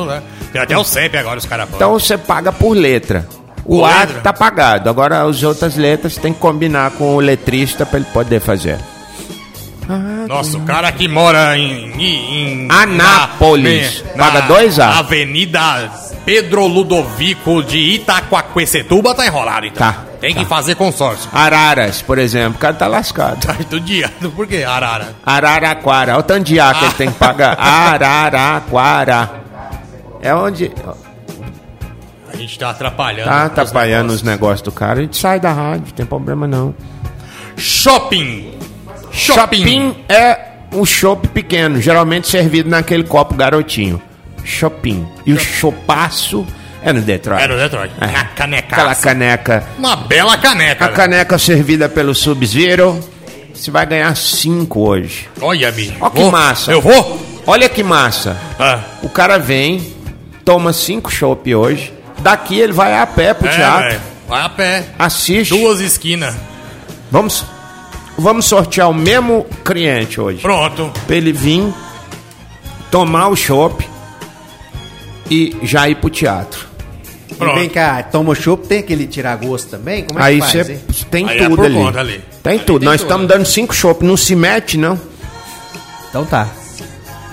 Tem até o CEP agora, os caras Então você paga por letra. O A tá pagado. Agora as outras letras tem que combinar com o letrista para ele poder fazer. Nossa, o cara que mora em. em, em Anápolis. na- Paga dois A. Avenida Pedro Ludovico de Itaquaquecetuba tá enrolado, então. Tá, Tem que tá. fazer consórcio. Araras, por exemplo, o cara tá lascado. Ai, do dia. Por que Arara? Araraquara. Olha o tanto de A que ele tem que pagar. Araraquara. É onde. A gente tá atrapalhando. Tá os atrapalhando os negócios. negócios do cara. A gente sai da rádio, não tem problema não. Shopping. Shopping. Shopping é um chopp pequeno, geralmente servido naquele copo garotinho. Shopping. E o chopaço é no Detroit. É no Detroit. É. Na caneca. Aquela caneca. Uma bela caneca. A caneca servida pelo Sub-Zero. Você vai ganhar cinco hoje. Olha, bicho. Olha que Vou? massa. Eu vou? Olha que massa. Ah. O cara vem, toma cinco chopp hoje. Daqui ele vai a pé pro É, teatro. velho. Vai a pé. Assiste. Duas esquinas. Vamos, vamos sortear o mesmo cliente hoje. Pronto. Pra ele vir, tomar o chopp e já ir pro teatro. E vem cá, toma o chopp, tem aquele tirar gosto também? Como é Aí que faz, hein? tem Aí é tudo por ali. conta ali. Tem Ali tudo. tem Nós tudo. estamos dando cinco chopp. Não se mete, não. Então tá.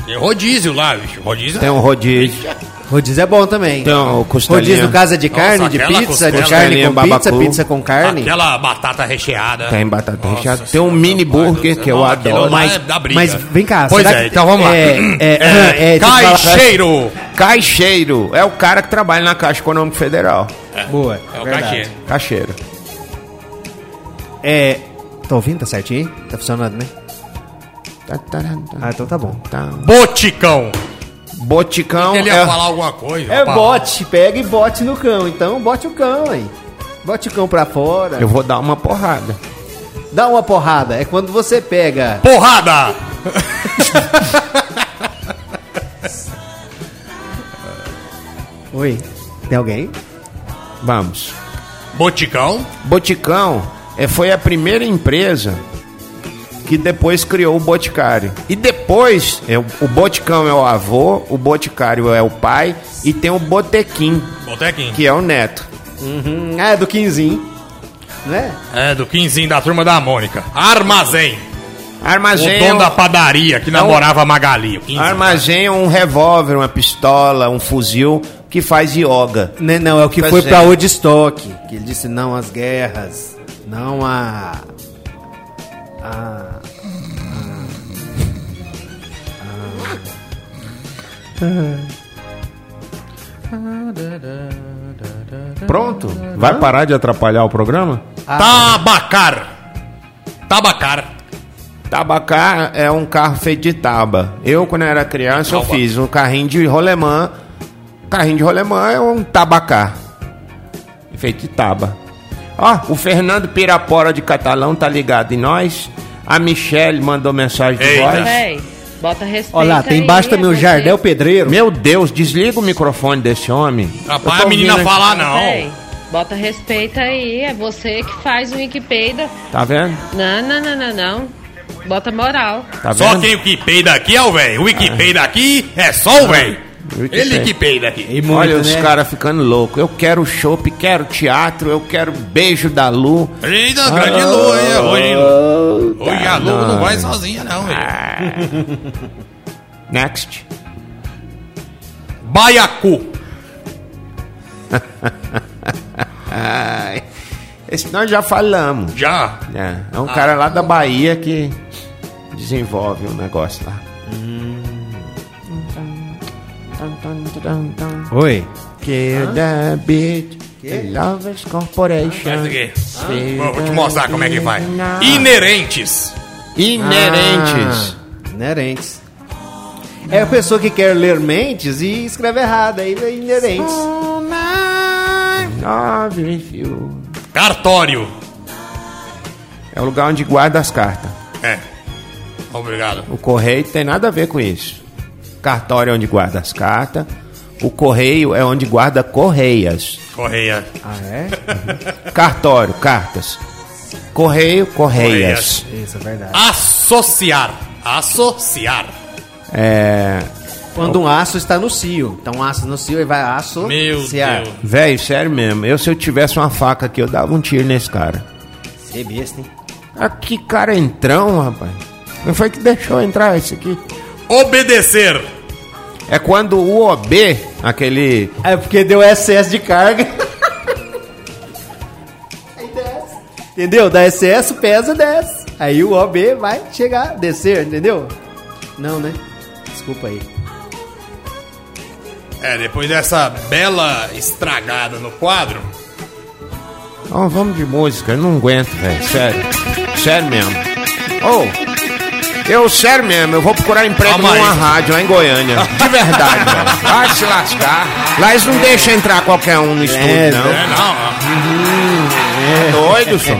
Tem rodízio lá, bicho. Rodízio. Tem um rodízio. Rodízio é bom também. Um costelinha. Rodízio no casa de Nossa, carne, de aquela pizza, de carne com pizza, babacu. pizza com carne. Aquela batata recheada. Tem batata Nossa recheada. Tem senhora, um mini burger céu. que eu Não, aquilo adoro. lá Mas, é da briga. mas vem cá, Pois será é, que- então vamos lá. É, é, é, eu falar- Caixeiro. Caixeiro. É o cara que trabalha na Caixa Econômica Federal. Boa. É o verdade. caixeiro. Caixeiro. É. Tá ouvindo? Tá certinho? aí? Tá funcionando, né? Tá, tá, tá, Ah, então tá bom. tá. Boticão. Boticão Ele ia é, falar alguma coisa. É rapaz. bote, pega e bote no cão. Então bote o cão aí. Bote o cão pra fora. Eu vou dar uma porrada. Dá uma porrada. É quando você pega. Porrada. Oi, tem alguém? Vamos. Boticão. Boticão é, foi a primeira empresa que depois criou o Boticário. E depois, é, o Boticão é o avô, o Boticário é o pai e tem o Botequim, Botequim. que é o neto. Uhum. Ah, é do Quinzinho. Né? É, do quinzinho da turma da Mônica. Armazém. Armazém, o dono é um- da padaria que namorava a Magali. o quinzinho. armazém é um revólver, uma pistola, um fuzil que faz yoga. Né, não, é o que Tá foi pra Woodstock. Que ele disse não às guerras. Não a. a Pronto? Vai parar de atrapalhar o programa? Tabacar. Tabacar. Tabacar é um carro feito de taba. Eu, quando era criança, eu fiz um carrinho de rolemã. Carrinho de rolemã é um tabacar. Feito de taba. Ó, o Fernando Pirapora de Catalão tá ligado em nós. A Michelle mandou mensagem de Eita. voz. Véi, bota respeito. Olha lá, tem embaixo também o. Jardel Pedreiro. Meu Deus, desliga o microfone desse homem. Rapaz, a menina aqui. falar não. Bota respeito aí. É você que faz o Wikipedia. Tá vendo? Não, não, não, não, não. Bota moral. Tá Só vendo? quem o que peida aqui é o velho. O que peida aqui é só o velho. Que Ele que peida aqui. E muito, Olha os né? caras ficando loucos. Eu quero chopp, quero teatro, eu quero beijo da Lu. Eita, grande Lu, hein? Hoje, hoje a Lu não não. vai sozinha, não, velho. Next. Baiacu. Ai, esse nós já falamos. Já. É, é um cara lá da Bahia que desenvolve um negócio lá. Oi. Kill the beat, the Lovers Corporation. Faz o quê? Vou vou te mostrar como é que faz. Inerentes. Inerentes. Inerentes. É a pessoa que quer ler mentes e escreve errado, aí vem inerentes. Cartório. É o lugar onde guarda as cartas. É. Obrigado. O correio tem nada a ver com isso. Cartório é onde guarda as cartas. O correio é onde guarda correias. Correia. Ah, é? Cartório, cartas. Correio, correias. Isso, é verdade. Associar. Associar. É. Quando um aço está no cio. Então, um aço no cio, ele vai associar. Meu Deus. Velho, sério mesmo. Eu, se eu tivesse uma faca aqui, eu dava um tiro nesse cara. Você é besta, hein? Ah, que cara entrão, rapaz. Não foi que deixou entrar esse aqui? Obedecer. É quando o OB, aquele. É porque deu excesso de carga. Aí desce. Entendeu? Dá excesso, pesa, desce. Aí o OB vai chegar, descer, entendeu? Não, né? Desculpa aí. É, depois dessa bela estragada no quadro. Ó, vamos de música, eu não aguento, velho. Sério. Sério mesmo. Ô, eu, sério mesmo, eu vou procurar emprego Calma aí. numa rádio lá em Goiânia. De verdade, velho. Vai se lascar. Lá eles não deixam entrar qualquer um no estúdio, É, não. É, não. É doido, só.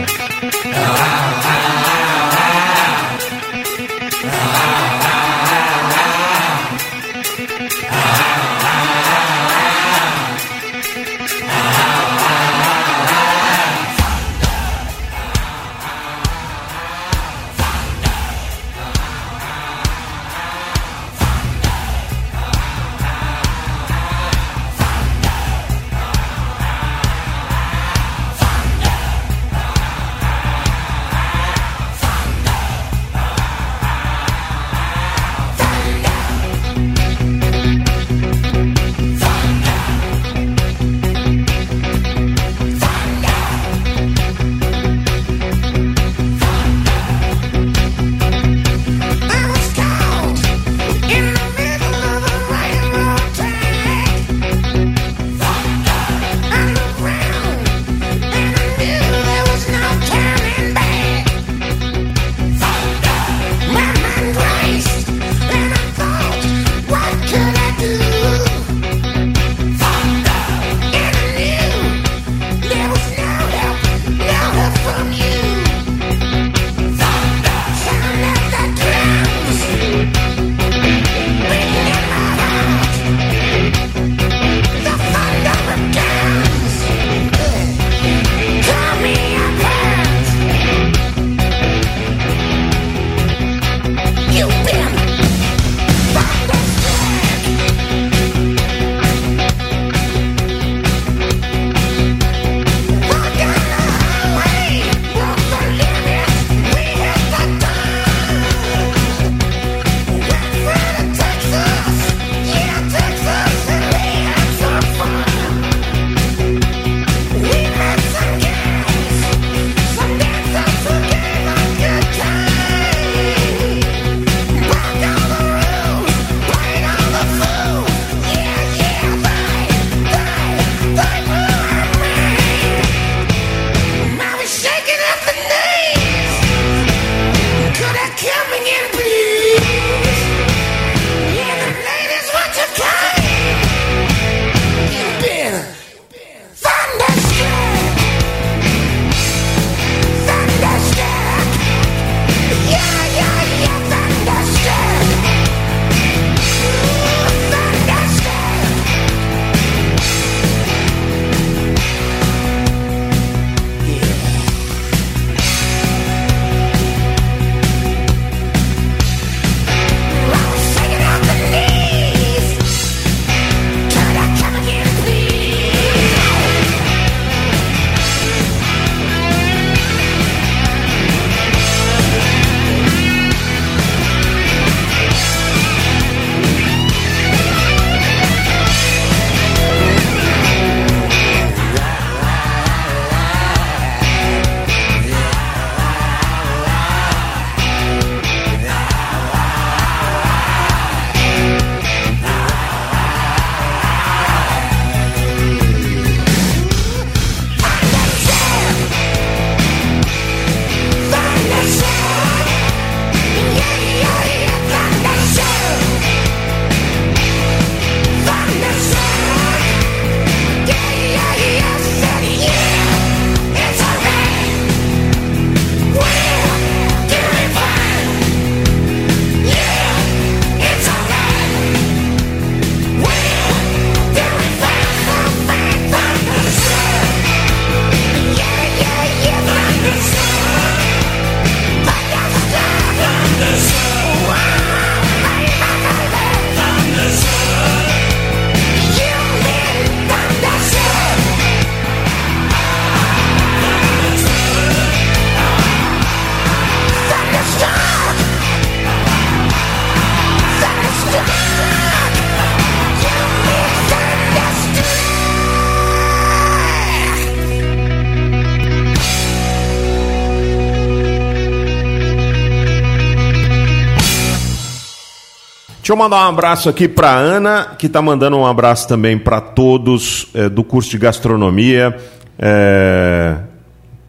Deixa eu mandar um abraço aqui pra Ana, que tá mandando um abraço também pra todos eh, do curso de gastronomia, eh,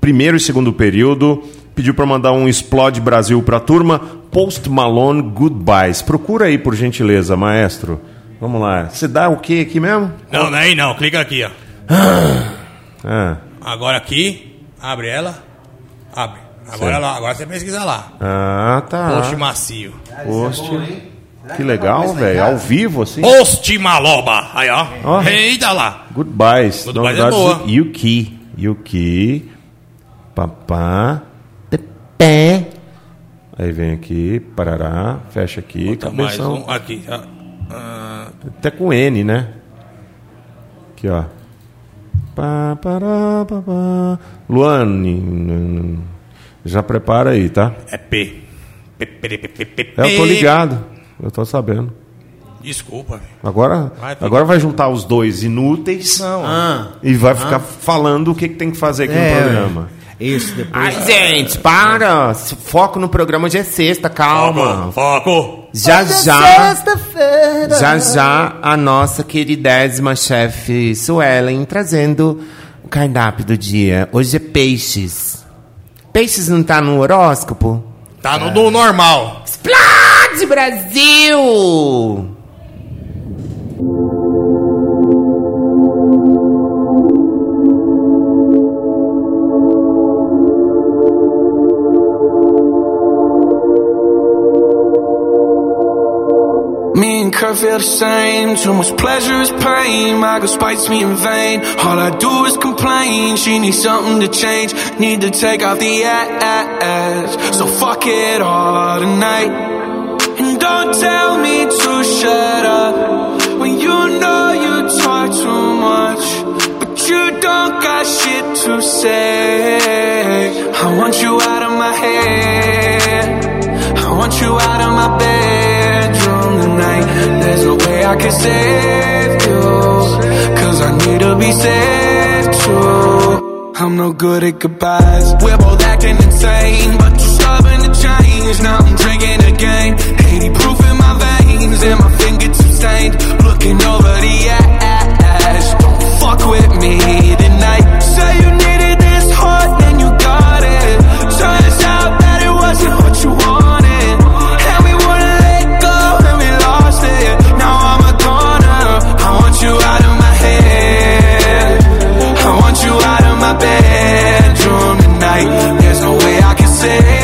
primeiro e segundo período. Pediu pra mandar um Explode Brasil pra turma. Post Malone Goodbyes. Procura aí, por gentileza, maestro. Vamos lá. Você dá o que aqui mesmo? Não, não é aí não. Clica aqui, ó. Ah, Agora aqui, abre ela. Abre. Agora, lá, agora você pesquisa lá. ah tá. Post macio. Post. Que legal, velho. Ao vivo, assim. Post maloba. Aí, ó. Ó. Eita lá. Goodbyes. Goodbyes é boa. Yuki. Yuki. Papá. Pé. Aí vem aqui, parará, fecha aqui, Tá mais cabeção. um aqui. Ah, Até com N, né? Aqui, ó. Pá, pará, pá, pá. Luane, já prepara aí, tá? é P. P, P, P, P, P, É, eu tô ligado. Eu tô sabendo. Desculpa. Agora Vai, agora vai juntar os dois inúteis Não. Ah, e vai ficar falando o que, que tem que fazer aqui É, no programa. isso, depois. Ai, gente, para. Foco no programa hoje é sexta, calma. Foco. Já já, Sexta-feira. já já, a nossa queridésima chefe Suelen trazendo o cardápio do dia. Hoje é peixes. Peixes não tá no horóscopo? Tá no do normal. Explode, Brasil! Me and Kurt feel the same. Too much pleasure is pain. My girl spites me in vain. All I do is complain. She needs something to change. Need to take off the ass. So fuck it all tonight. And don't tell me to shut up. When you know you talk too much. But you don't got shit to say. I want you out of my head. I want you out of my bedroom tonight. There's no way I can save you. Cause I need to be saved too. I'm no good at goodbyes. We're both acting insane, to. Now I'm drinking again. 80 proof in my veins, and my fingertips stained. Looking over the ash. Don't fuck with me tonight. Say you needed this hard, then you got it. Turns out that it wasn't what you wanted. And we wouldn't let go, and we lost it. Now I'm a goner. I want you out of my head. I want you out of my bedroom tonight. There's no way I can save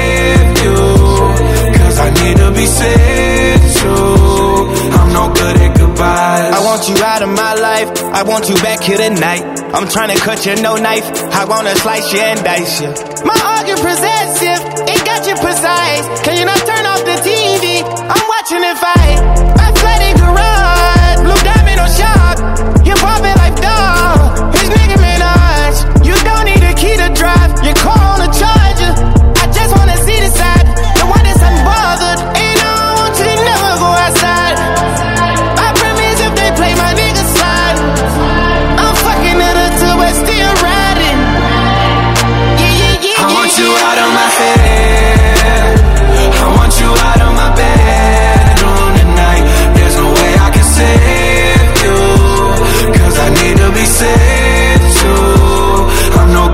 be too. I'm no good at goodbyes. I want you out of my life. I want you back here tonight. I'm trying to cut you no knife. I wanna slice you and dice you. My argument possessive, it got you precise. Can you not turn off the TV? I'm watching it fight.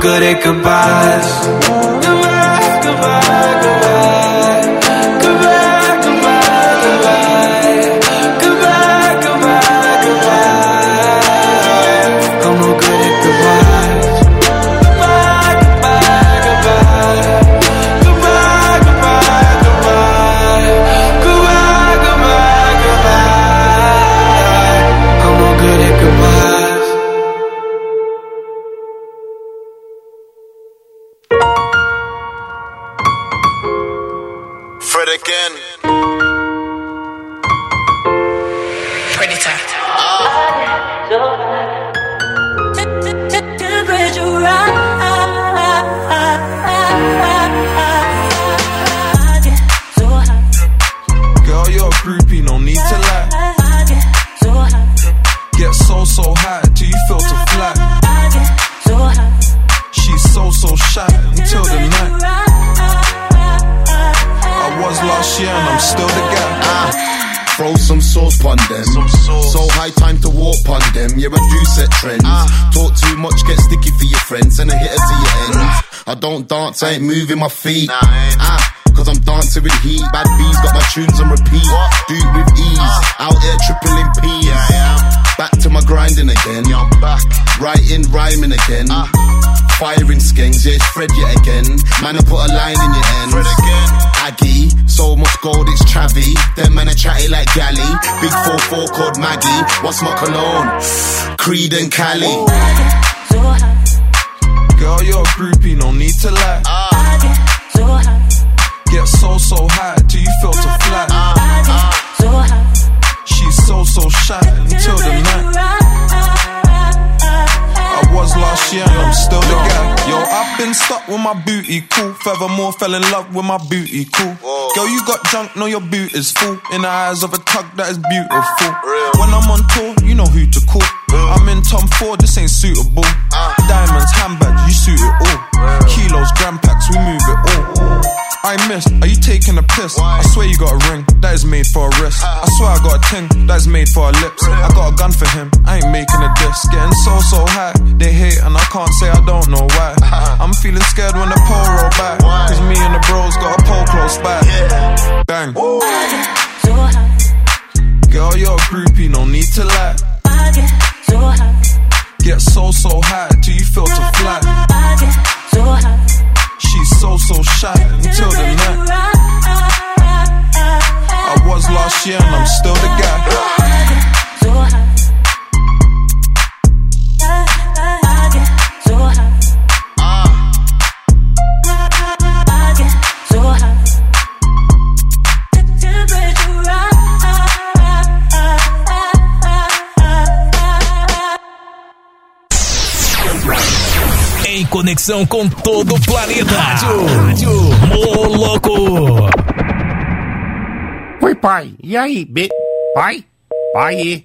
good at goodbyes. Am goodbyes? Don't I ain't moving my feet. Ah. Cause I'm dancing with heat. Bad bees got my tunes on repeat. Do it with ease. Out here tripling P's. Back to my grinding again. I'm back, writing, rhyming again. Firing skanks, yeah, it's Fred yet again. Man, I put a line in your end. Aggie, so much gold, it's Travi. Them man are chatty like Galley. Big 4-4 called Maggie. What's my cologne? Creed and Cali. Girl, you're a groupie, no need to lie. Get so, so high till you feel to fly. She's so, so shy until the night. I was last year and I'm still the guy. Yo, I've been stuck with my booty, cool. Furthermore, fell in love with my booty, cool. Girl, you got junk, know your boot is full. In the eyes of a tug that is beautiful. When I'm on tour, you know who to call. I'm in Tom Ford, this ain't suitable. Diamonds, handbags, you suit it all. Kilos, gram packs, we move it all. I missed, are you taking a piss? I swear you got a ring, that is made for a wrist. I swear I got a ting, that is made for a lips. I got a gun for him, I ain't making a diss. Getting so, so high, they hate and I can't say I don't know why. I'm feeling scared when the pole roll back. Cause me and the bros got a pole close by. Bang. Girl, you're a groupie, no need to lie. Get so, so high till you feel to fly. She's so, so shy until the night. I was last year and I'm still the guy. Em conexão com todo o planeta. Rádio, Rádio Moloco. Oi, pai. E aí, be... Pai? Pai?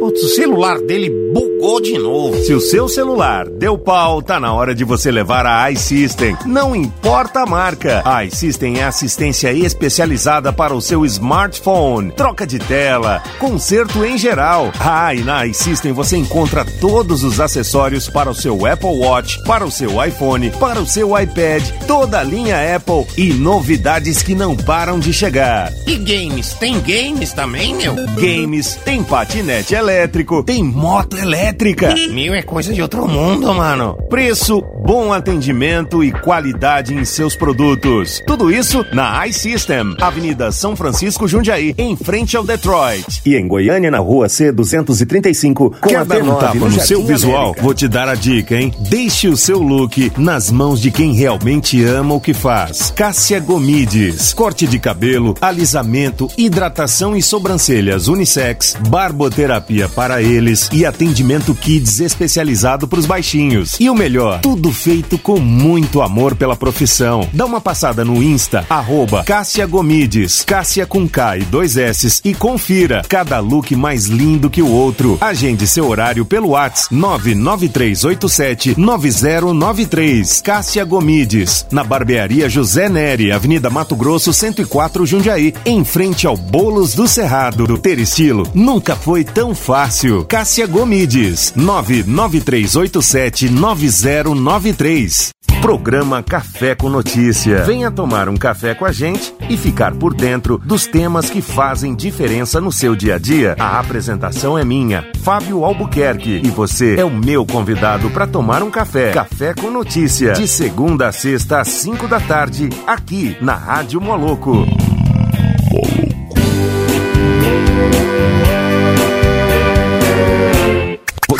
Putz, o celular dele bugou de novo. Se o seu celular deu pau, tá na hora de você levar a iSystem. Não importa a marca. A iSystem é assistência especializada para o seu smartphone. Troca de tela, conserto em geral. Ah, e na iSystem você encontra todos os acessórios para o seu Apple Watch, para o seu iPhone, para o seu iPad, toda a linha Apple e novidades que não param de chegar. E games? Tem games também, meu? Games, tem patinete elétrico, tem moto elétrica. Meu, é coisa de outro mundo, mano. Preço, bom atendimento e qualidade em seus produtos. Tudo isso na iSystem, Avenida São Francisco Jundiaí, em frente ao Detroit. E em Goiânia, na rua C235, com Quer a dar um D9 tapa no seu Jardim visual? América. Vou te dar a dica, hein? Deixe o seu look nas mãos de quem realmente ama o que faz. Cássia Gomides. Corte de cabelo, alisamento, hidratação e sobrancelhas unissex, barboterapia para eles e atendimento kids especializado para os baixinhos. E o melhor, tudo feito com muito amor pela profissão. Dá uma passada no Insta, arroba Cássia Gomides, Cássia com K e dois S e confira cada look mais lindo que o outro. Agende seu horário pelo WhatsApp 99387 9093. Cássia Gomides, na barbearia José Neri, Avenida Mato Grosso 104 Jundiaí, em frente ao Bolos do Cerrado. Ter estilo nunca foi tão fácil. Cássia Gomides, 99387 9093. Programa Café com Notícia. Venha tomar um café com a gente e ficar por dentro dos temas que fazem diferença no seu dia a dia. A apresentação é minha, Fábio Albuquerque, e você é o meu convidado para tomar um café. Café com Notícia, de segunda a sexta às 5 da tarde, aqui na Rádio Moloco.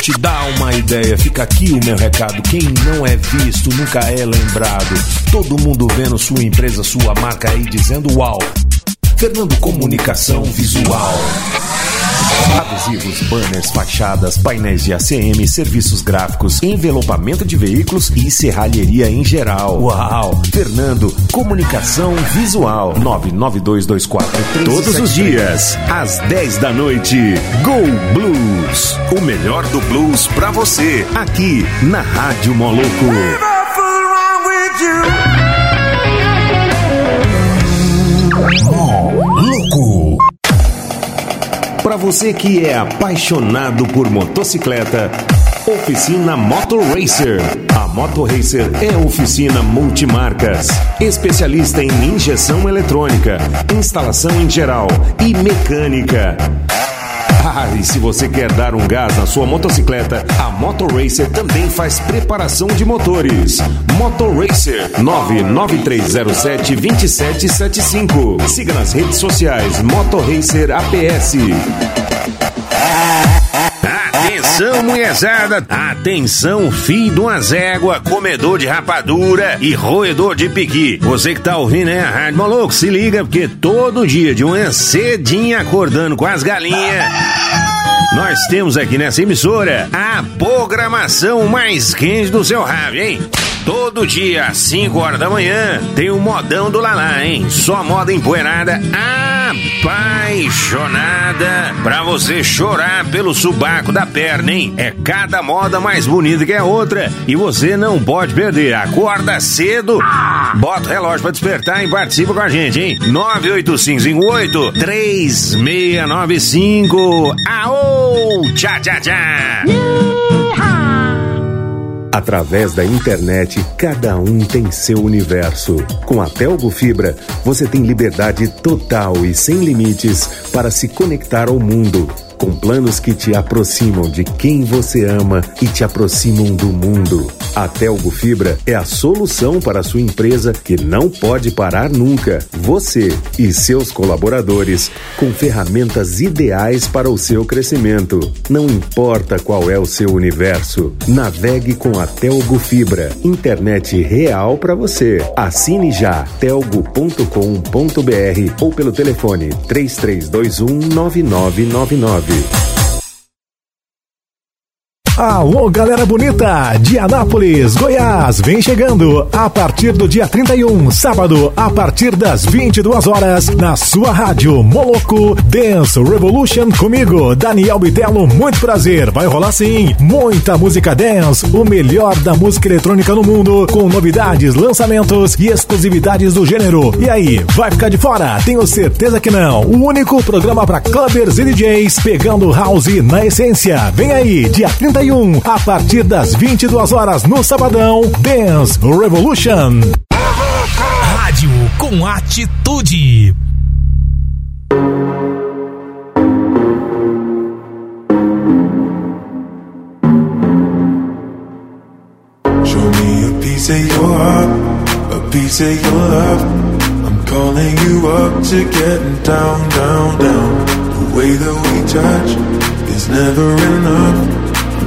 Te dar uma ideia, fica aqui o meu recado. Quem não é visto nunca é lembrado. Todo mundo vendo sua empresa, sua marca aí dizendo uau. Fernando Comunicação Visual. Adesivos, banners, fachadas, painéis de ACM, serviços gráficos, envelopamento de veículos e serralheria em geral. Uau! Fernando, comunicação visual. 99224 Todos os dias, às 10 da noite, Go Blues. O melhor do blues pra você, aqui na Rádio Moloco. Louco. Para você que é apaixonado por motocicleta, Oficina Motor Racer. A Motor Racer é oficina multimarcas, especialista em injeção eletrônica, instalação em geral e mecânica. Ah, e se você quer dar um gás na sua motocicleta, a Motor Racer também faz preparação de motores. Motor Racer 993072775. Siga nas redes sociais Motor Racer APS. Atenção, mulherzada! Atenção, filho de uma zégua, comedor de rapadura e roedor de piqui. Você que tá ouvindo aí a Rádio Maluco, se liga, porque todo dia, de manhã cedinho, acordando com as galinhas, nós temos aqui nessa emissora a programação mais quente do seu rádio, hein? Todo dia, às 5 horas da manhã, tem o modão do Lalá, hein? Só moda empoeirada apaixonada pra você chorar pelo subaco da perna, hein? É cada moda mais bonita que a outra e você não pode perder. Acorda cedo, bota o relógio pra despertar e participa com a gente, hein? 98558 3695. Aô! Tchá, tchá, tchá! Através da internet, cada um tem seu universo. Com a Telgo Fibra, você tem liberdade total e sem limites para se conectar ao mundo. Com planos que te aproximam de quem você ama e te aproximam do mundo. A Telgo Fibra é a solução para a sua empresa que não pode parar nunca. Você e seus colaboradores com ferramentas ideais para o seu crescimento. Não importa qual é o seu universo, navegue com a Telgo Fibra. Internet real para você. Assine já telgo.com.br ou pelo telefone 3321 9999. Alô, galera bonita de Anápolis, Goiás, vem chegando a partir do dia 31, sábado, a partir das 22 horas, na sua rádio Moloco Dance Revolution comigo, Daniel Bitelo, muito prazer, vai rolar sim, muita música dance, o melhor da música eletrônica no mundo, com novidades, lançamentos e exclusividades do gênero. E aí, vai ficar de fora? Tenho certeza que não. O único programa para clubbers e DJs pegando house na essência. Vem aí, dia 31 a partir das 22 horas no Sabadão, Dance Revolution. Rádio com atitude. Show me a piece of your heart, a piece of your love. I'm calling you up to getting down, down, down. The way that we touch is never enough.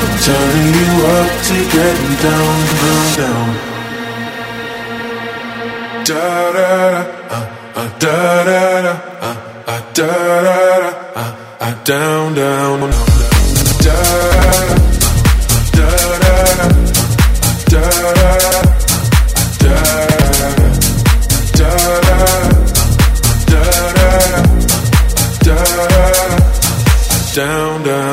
want. Show me easy, show me party. I'll be what you want, and it's better. Keep it spinning. Show me what you want. Show me a piece of your heart, a piece of your love. I'm calling you up to getting down, down, down. The way that we touch is never enough. I'm turning you up to getting down, down, down. Da da da, uh, uh, da da da, uh, uh, da da da, uh, uh, down, down, down, da da da. Down, down, down, down.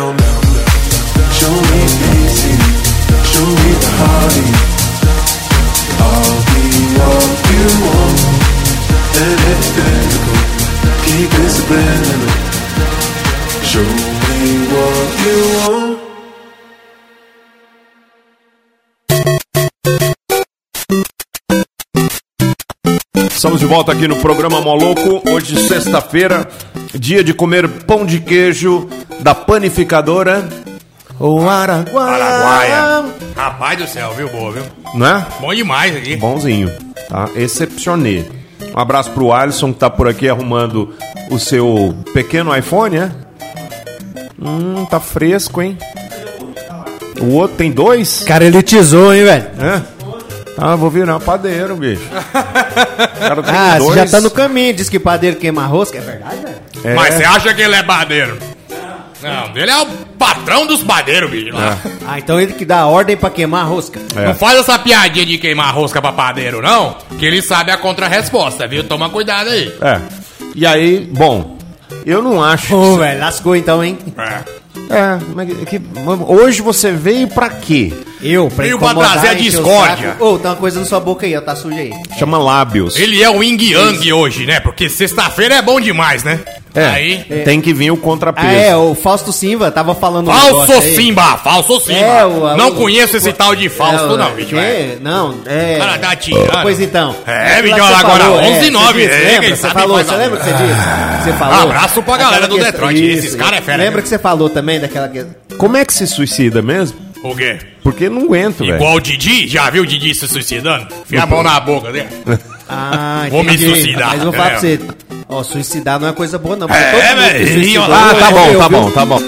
Estamos de volta aqui no programa Moloco. Hoje, sexta-feira, dia de comer pão de queijo da panificadora O Araguaia. Araguaia. Rapaz do céu, viu, boa, viu? Né? Bom demais aqui. Bonzinho, tá? Excepcionê. Um abraço pro Alisson que tá por aqui arrumando o seu pequeno iPhone, né? Hum, tá fresco, hein? O outro tem dois? Cara, elitizou, hein, velho? É? Ah, vou virar padeiro, bicho. Tem Ah, você dois. já tá no caminho. Diz que padeiro queima rosca. É verdade, velho? É. Mas você acha que ele é padeiro? Não, ele é o patrão dos padeiros, bicho. lá. Ah, então ele que dá a ordem pra queimar a rosca. É. Não faz essa piadinha de queimar rosca pra padeiro, não, que ele sabe a contra-resposta, viu? Toma cuidado aí. É. E aí, bom, eu não acho. Ô, velho, lascou então, hein? É, mas que- hoje você veio pra quê? Eu, pra Veio pra trazer a o discórdia. Ô, tem uma coisa na sua boca aí, ó, tá suja aí. Chama lábios. Ele é o Ying Yang hoje, né? Porque sexta-feira é bom demais, né? É, Aí. tem que vir o contrapeso. Ah, é, o Fausto Simba tava falando um Falso aí. Simba, falso Simba. É, o- não o- conheço esse tal de Fausto, É, o- não, bicho. É. Não, é... Cara, tá tirando. Pois então. É, você agora falou, 11 e você 9, disse, é, lembra? Você falou, você lembra o que você disse? Você falou? Abraço pra galera do Detroit, esses caras é fera, Lembra né? que você falou também daquela... que- Como é que se suicida mesmo? O quê? Porque não aguento, velho. Igual o Didi? Já viu o Didi se suicidando? Enfia a mão na boca dele. Ah, Vou me suicidar. Mas eu vou falar É. pra você. Ó, suicidar não é coisa boa, não. É, velho. Ah, tá eu- bom, eu- tá bom, tá bom.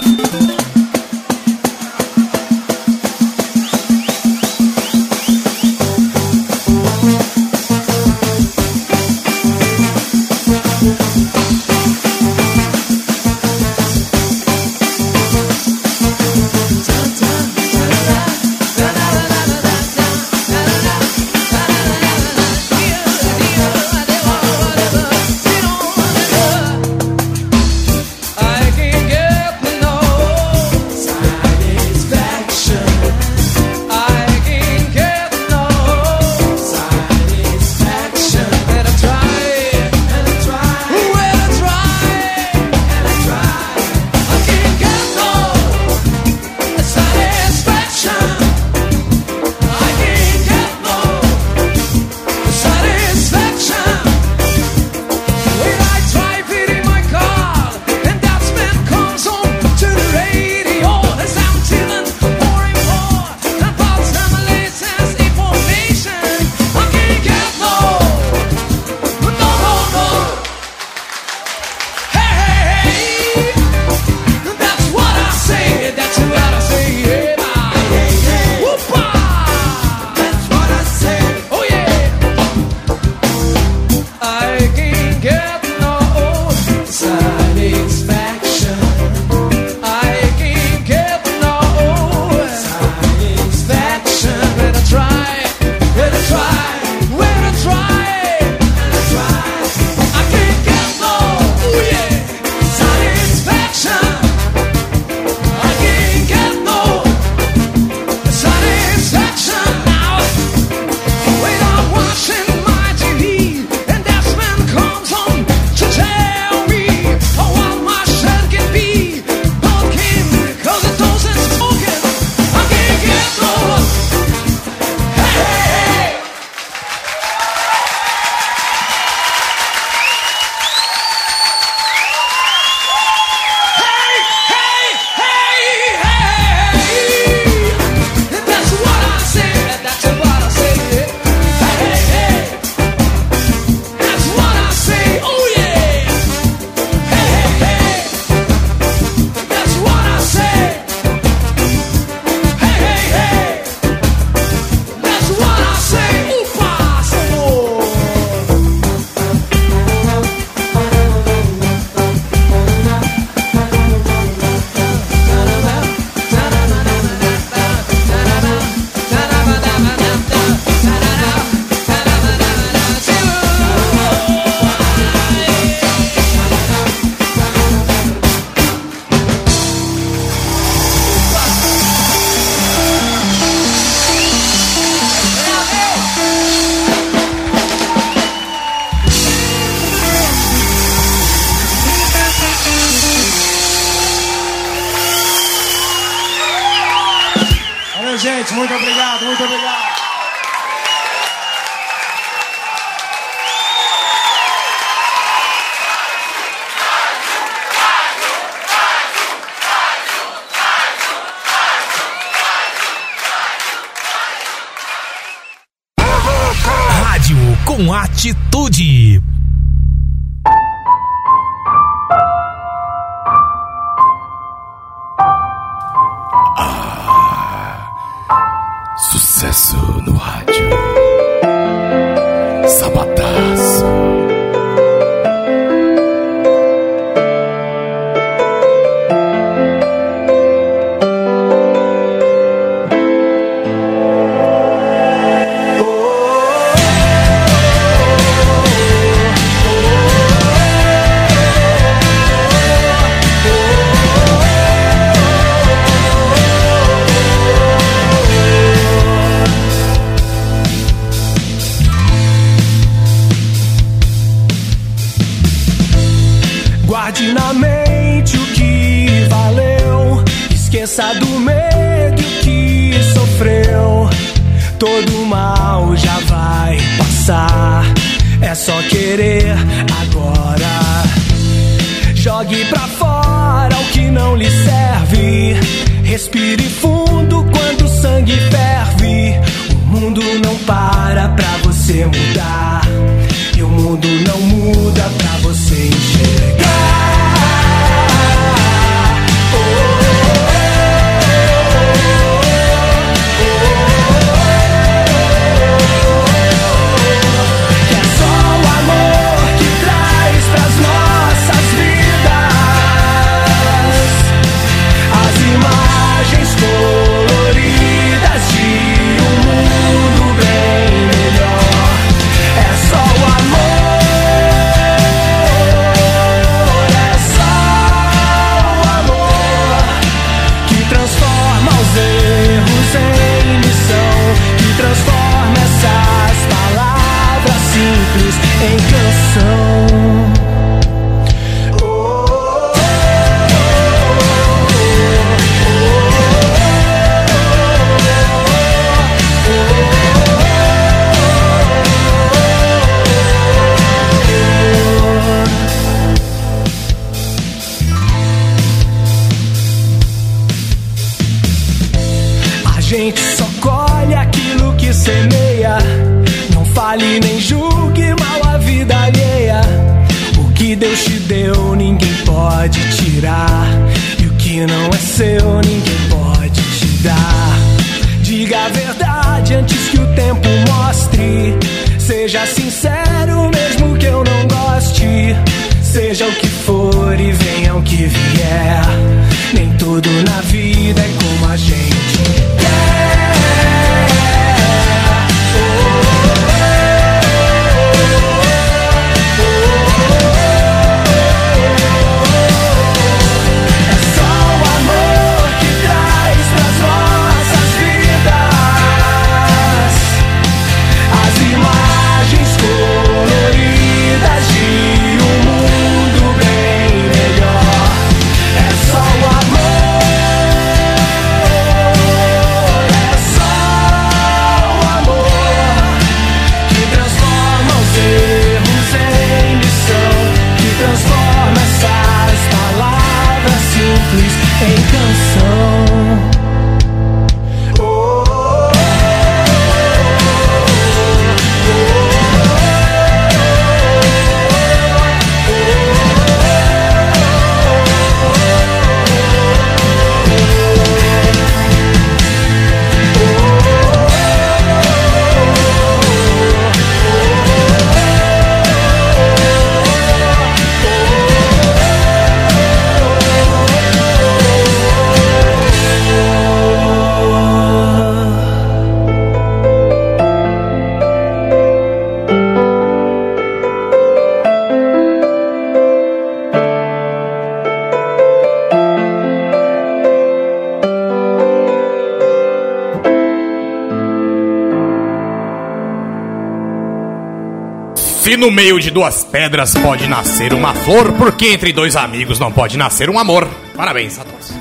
no meio de duas pedras pode nascer uma flor, porque entre dois amigos não pode nascer um amor. Parabéns a todos.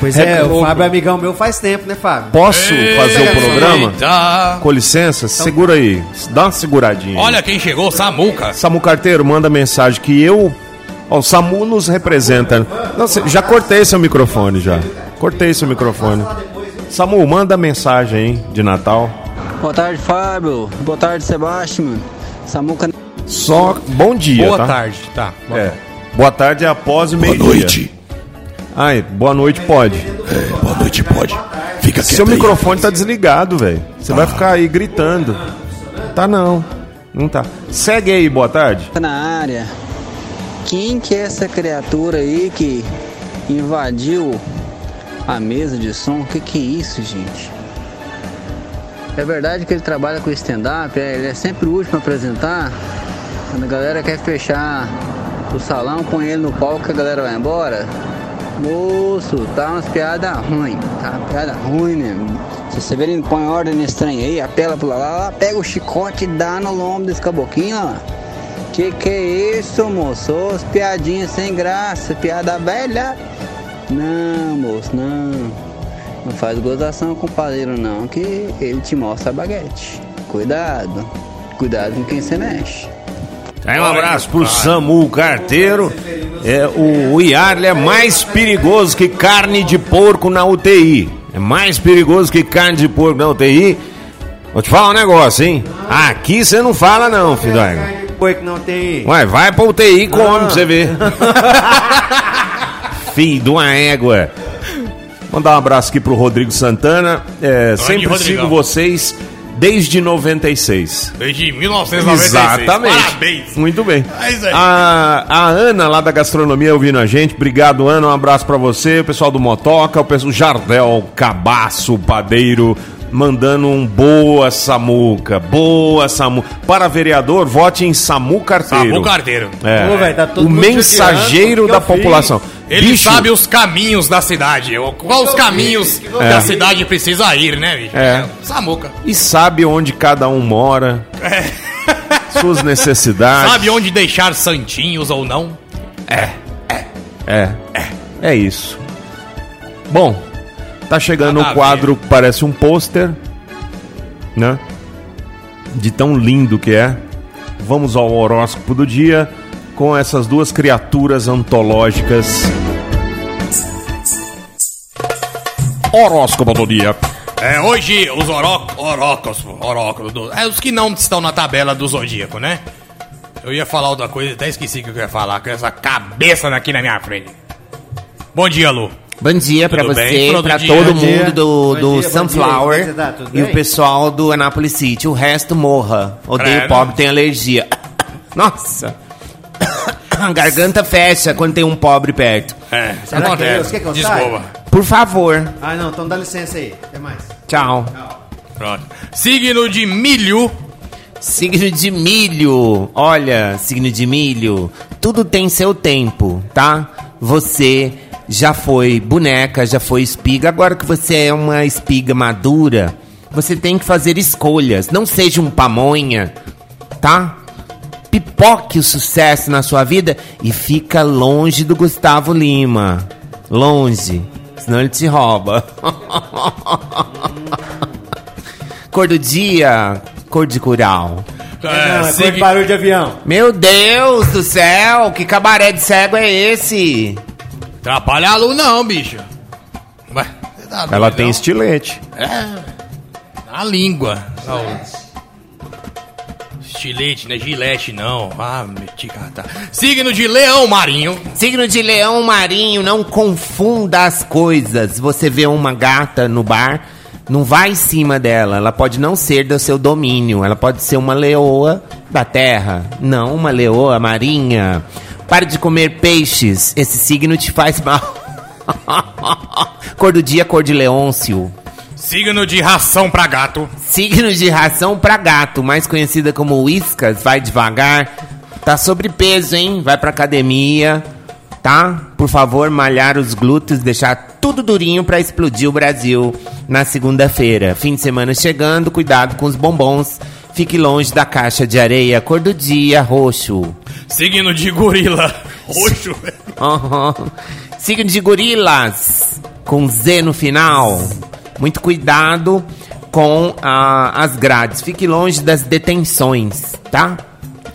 pois é, é o Fábio é amigão meu faz tempo, né, Fábio? Posso fazer o programa? Com licença, então, segura aí. Dá uma seguradinha. Olha quem chegou, Samuca. Samu Carteiro, manda mensagem que eu. Ó, o Samu nos representa. Nossa, já cortei seu microfone já. Cortei seu microfone. Samu, manda mensagem, hein, de Natal. Boa tarde, Fábio. Boa tarde, Sebastião. Samuca. Só bom dia. Boa tá? tarde, tá. Boa É. Boa tarde é após o meio-dia. noite. Ai, boa noite pode. É, boa noite, pode. Fica Seu quieto aí. microfone tá desligado, velho. Você vai ficar aí gritando. Tá não. Não tá. Segue aí, boa tarde. Tá na área. Quem que é essa criatura aí que invadiu a mesa de som? O que que é isso, gente? É verdade que ele trabalha com stand-up? É, ele é sempre o último a apresentar? Quando a galera quer fechar o salão, põe ele no palco a galera vai embora? Moço, tá umas piadas ruins. Tá uma piada ruim mesmo. Se você Severino põe ordem nesse trem aí, apela pro lá, lá, pega o chicote e dá no lombo desse caboquinho, ó. Que que é isso, moço? As piadinhas sem graça, piada velha. Não, moço, não. Não faz gozação com o padeiro, não, que ele te mostra a baguete. Cuidado. Cuidado com quem você mexe. Aí um abraço pro Samu Carteiro. É, o, Yarley é mais perigoso que carne de porco na UTI. É mais perigoso que carne de porco na UTI. Vou te falar um negócio, hein? Aqui você não fala não, égua. Porco não tem. Ué, vai pra UTI e come pra você ver. filho de uma égua. Mandar um abraço aqui pro Rodrigo Santana. É, sempre Rodrigão. sigo vocês desde 96. Desde 1996. Exatamente. Parabéns. Muito bem. É isso aí. A, a Ana, lá da gastronomia, ouvindo a gente. Obrigado, Ana. Um abraço pra você. O pessoal do Motoca, o pessoal Jardel, Cabaço, Padeiro. Mandando um boa Samuca, boa Samu. Para vereador, vote em Samu Carteiro. Samu Carteiro. É. Ô, velho, tá todo o mundo mensageiro da o que eu fiz? Ele Bicho, sabe os caminhos da cidade. Qual os caminhos que É. a cidade precisa ir, né, bicho? É. Samuca. E sabe onde cada um mora. Suas necessidades. Sabe onde deixar santinhos ou não? É. É. É isso. Bom, tá chegando Nada o quadro que parece um pôster, né? De tão lindo que é. Vamos ao horóscopo do dia com essas duas criaturas antológicas. Horóscopo do dia. É, hoje os oróculos, do- é os que não estão na tabela do zodíaco, né? Eu ia falar outra coisa, até esqueci o que eu ia falar, com essa cabeça aqui na minha frente. Bom dia, Lu. Bom dia pra Tudo você, bem? Todo pra dia. todo Bom dia. mundo do, do dia, dia. Sunflower é você tá? E o pessoal do Anápolis City. O resto morra. Odeio Credo. pobre, tem alergia. Nossa! A garganta fecha quando tem um pobre perto. É, Será que é Deus? Quer que eu saia? Por favor. Ah, não, então dá licença aí. Até mais. Tchau. Pronto. Signo de milho. Signo de milho. Olha, signo de milho. Tudo tem seu tempo, tá? Você já foi boneca, já foi espiga. Agora que você é uma espiga madura, você tem que fazer escolhas. Não seja um pamonha, tá? Pipoque o sucesso na sua vida e fica longe do Gustavo Lima. Longe. Senão ele te rouba. Cor do dia, cor de curau. não, é cor de barulho de avião. Meu Deus do céu, que cabaré de cego é esse? Atrapalha a Lu não, bicho. Tá Ela tem estilete. É. Na língua. Não. Estilete, não é gilete, não. Ah, meti tá. Signo de leão marinho. Signo de leão marinho, não confunda as coisas. Você vê uma gata no bar, não vai em cima dela. Ela pode não ser do seu domínio. Ela pode ser uma leoa da terra, não uma leoa marinha. Pare de comer peixes. Esse signo te faz mal. cor do dia, cor de leôncio. Signo de ração pra gato. Signo de ração pra gato, mais conhecida como Whiskas, vai devagar. Tá sobrepeso, hein? Vai pra academia, tá? Por favor, malhar os glúteos, deixar tudo durinho pra explodir o Brasil na segunda-feira. Fim de semana chegando, cuidado com os bombons. Fique longe da caixa de areia, cor do dia, roxo. Signo de gorila. Roxo. Aham. Signo de gorilas, com Z no final. Muito cuidado com ah, as grades. Fique longe das detenções, tá?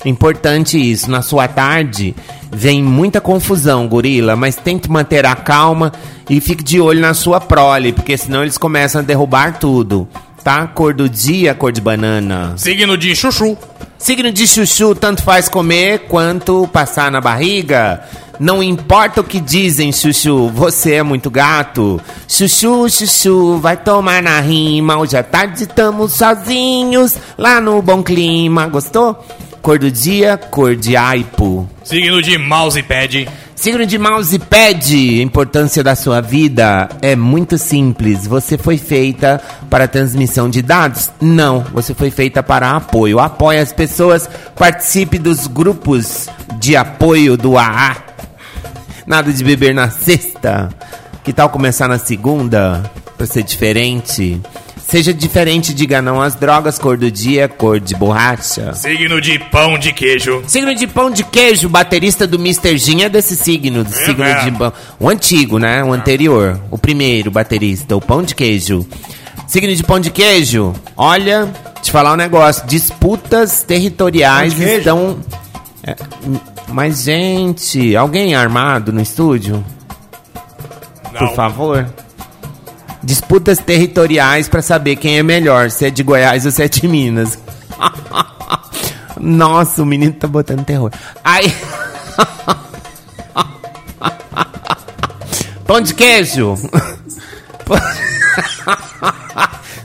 Importante isso. Na sua tarde vem muita confusão, gorila, mas tente manter a calma e fique de olho na sua prole, porque senão eles começam a derrubar tudo. tá? Cor do dia, cor de banana. Signo de chuchu. Signo de chuchu, tanto faz comer quanto passar na barriga. Não importa o que dizem, chuchu, você é muito gato. Chuchu, chuchu, vai tomar na rima. Hoje à tarde estamos sozinhos, lá no bom clima. Gostou? Cor do dia, cor de aipo. Signo de mousepad. Signo de mousepad, importância da sua vida é muito simples. Você foi feita para transmissão de dados? Não, você foi feita para apoio. Apoie as pessoas, participe dos grupos de apoio do AA. Nada de beber na sexta. Que tal começar na segunda? Pra ser diferente. Seja diferente, diga não às drogas, cor do dia, cor de borracha. Signo de pão de queijo. Signo de pão de queijo, baterista do Mr. Jim é desse signo, do signo é. de pão. O antigo, né? O anterior. O primeiro baterista, o pão de queijo. Signo de pão de queijo. Olha, te falar um negócio. Disputas territoriais estão. É, mas, gente, alguém armado no estúdio? Por favor. Disputas territoriais pra saber quem é melhor, se é de Goiás ou se é de Minas. Nossa, o menino tá botando terror. Aí. Pão de queijo.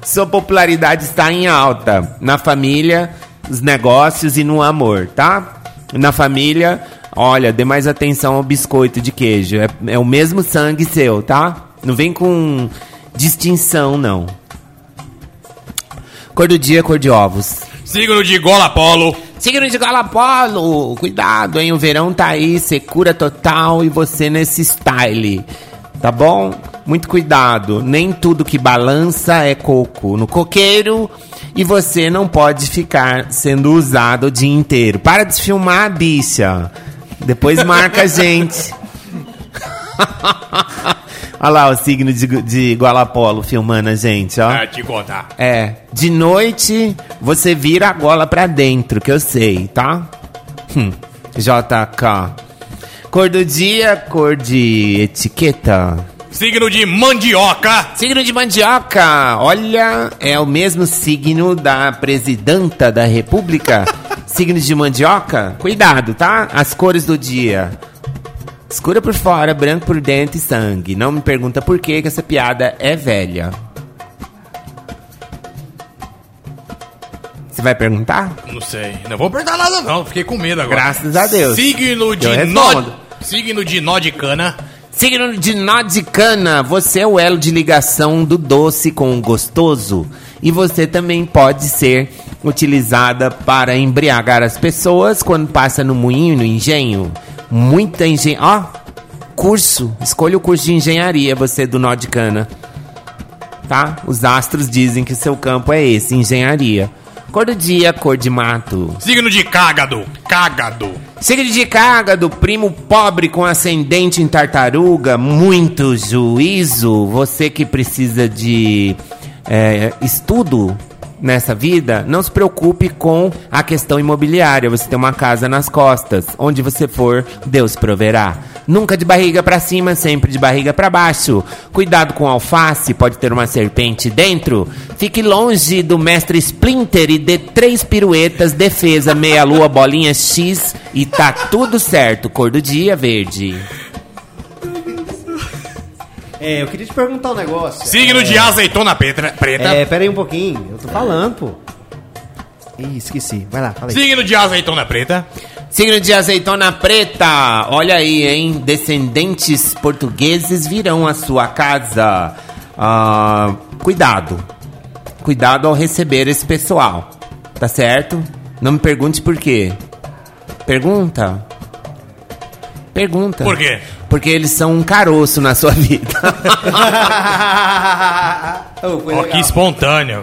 Sua popularidade está em alta na família, nos negócios e no amor, tá? Na família, olha, dê mais atenção ao biscoito de queijo. É, é o mesmo sangue seu, tá? Não vem com distinção, não. Cor do dia, cor de ovos. Signo de gola polo. Signo de Galapolo, cuidado, hein? O verão tá aí, secura total e você nesse style. Tá bom? Muito cuidado. Nem tudo que balança é coco no coqueiro e você não pode ficar sendo usado o dia inteiro. Para de filmar, bicha. Depois marca a gente. Olha lá o signo de, de Gualapolo filmando a gente, ó. Ah, te contar. É, de noite você vira a gola pra dentro, que eu sei, tá? Hum, JK. Cor do dia, cor de etiqueta. Signo de mandioca. Signo de mandioca. Olha, é o mesmo signo da presidenta da república. signo de mandioca. Cuidado, tá? As cores do dia. Escura por fora, branco por dentro e sangue. Não me pergunta por que que essa piada é velha. Você vai perguntar? Não sei. Não vou perguntar nada, não. Fiquei com medo agora. Graças a Deus. Signo de nó. Signo de nó de cana. Signo de nó de cana, você é o elo de ligação do doce com o gostoso. E você também pode ser utilizada para embriagar as pessoas quando passa no moinho, no engenho. Muita engenharia. Ó, curso. Escolha o curso de engenharia, você do nó de cana. Tá? Os astros dizem que seu campo é esse, engenharia. Cor do dia, cor de mato. Signo de cágado. Cágado. Signo de cágado, primo pobre com ascendente em tartaruga, muito juízo. Você que precisa de é, estudo nessa vida, não se preocupe com a questão imobiliária. Você tem uma casa nas costas. Onde você for, Deus proverá. Nunca de barriga pra cima, sempre de barriga pra baixo. Cuidado com alface, pode ter uma serpente dentro. Fique longe do mestre Splinter e dê três piruetas, defesa, meia lua, bolinha X e tá tudo certo. Cor do dia, verde. É, eu queria te perguntar um negócio. Signo é... de azeitona preta. É, pera aí um pouquinho. Eu tô falando, pô. Ih, esqueci. Vai lá, fala aí. Signo de azeitona preta. Signo de azeitona preta. Olha aí, hein? Descendentes portugueses virão à sua casa. Ah, cuidado. Cuidado ao receber esse pessoal. Tá certo? Não me pergunte por quê. Pergunta. Pergunta. Por quê? Porque eles são um caroço na sua vida. Oh, foi legal. que espontâneo.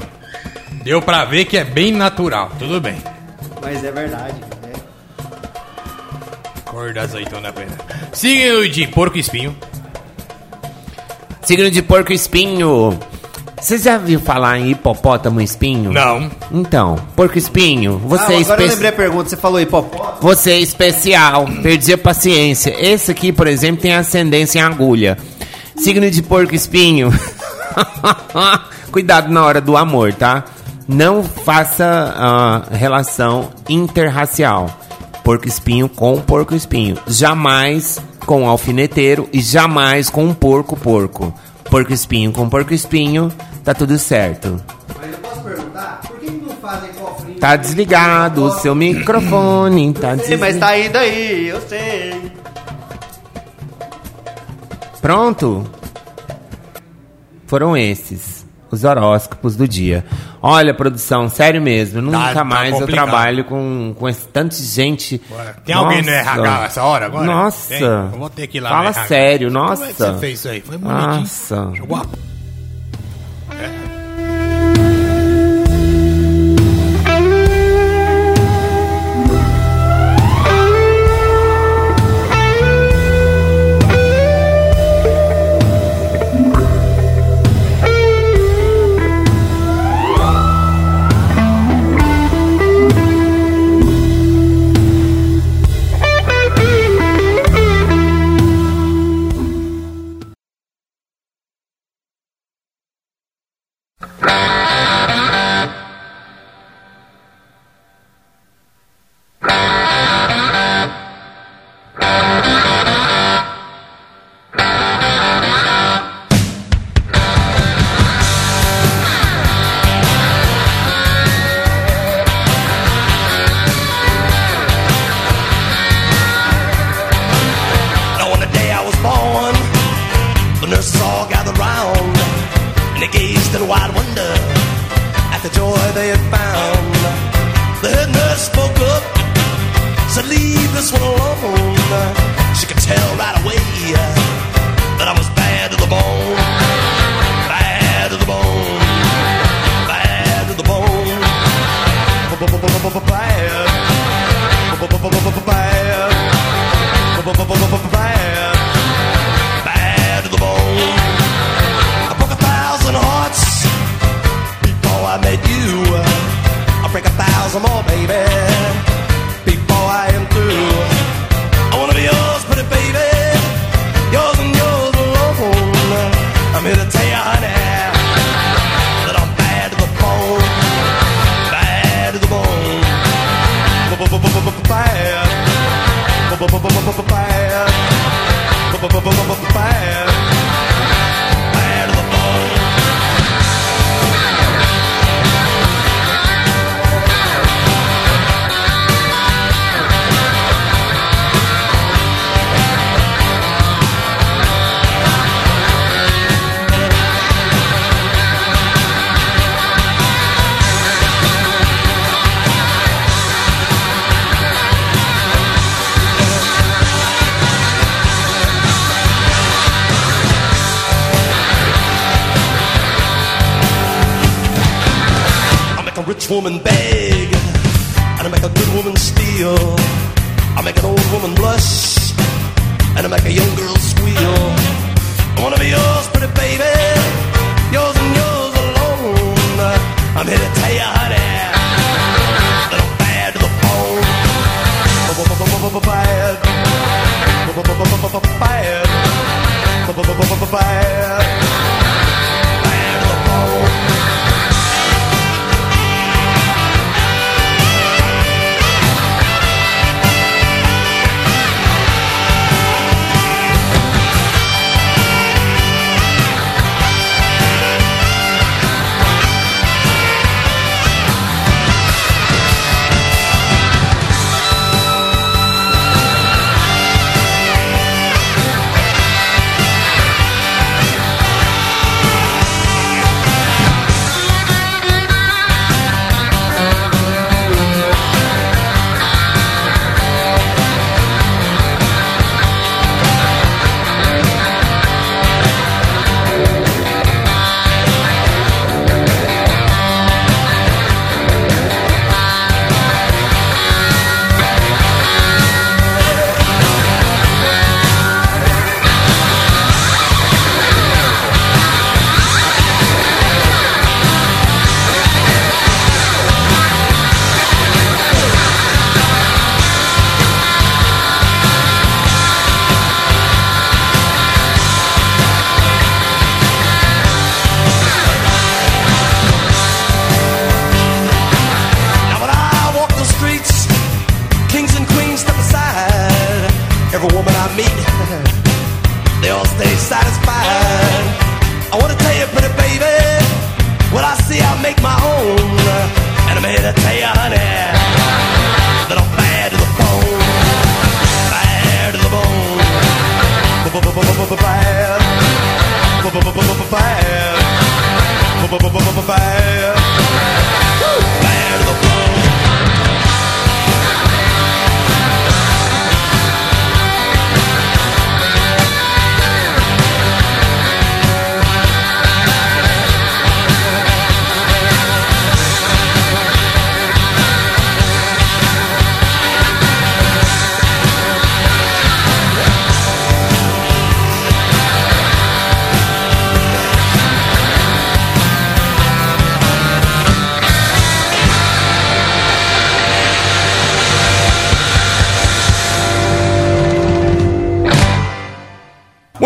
Deu pra ver que é bem natural. Tudo bem. Mas é verdade. é. Cor da azeitona preta. Signo de porco espinho. Signo de porco espinho. Você já viu falar em hipopótamo espinho? Não. Então, porco espinho, você é especial. agora eu lembrei a pergunta, você falou hipopótamo. Você é especial. Perdi a paciência. Esse aqui, por exemplo, tem ascendência em agulha. Signo de porco espinho. Cuidado na hora do amor, tá? Não faça ah, relação interracial. Porco espinho com porco espinho. Jamais com alfineteiro e jamais com um porco porco porco espinho com porco espinho, tá tudo certo. Mas eu posso perguntar, por que não fazem cofrinho? Tá desligado o seu microfone, tá sei, desligado. Mas tá indo aí, eu sei. Pronto? Foram esses os horóscopos do dia. Olha, produção, sério mesmo, tá- nunca tá mais complicado. eu trabalho com, com esse gente. Ué, tem nossa. alguém no RH essa hora agora? Nossa. Eu vou ter que ir lá Fala sério, nossa. Como é que você fez isso aí? Foi bonitinho. Nossa. Jogou a... É.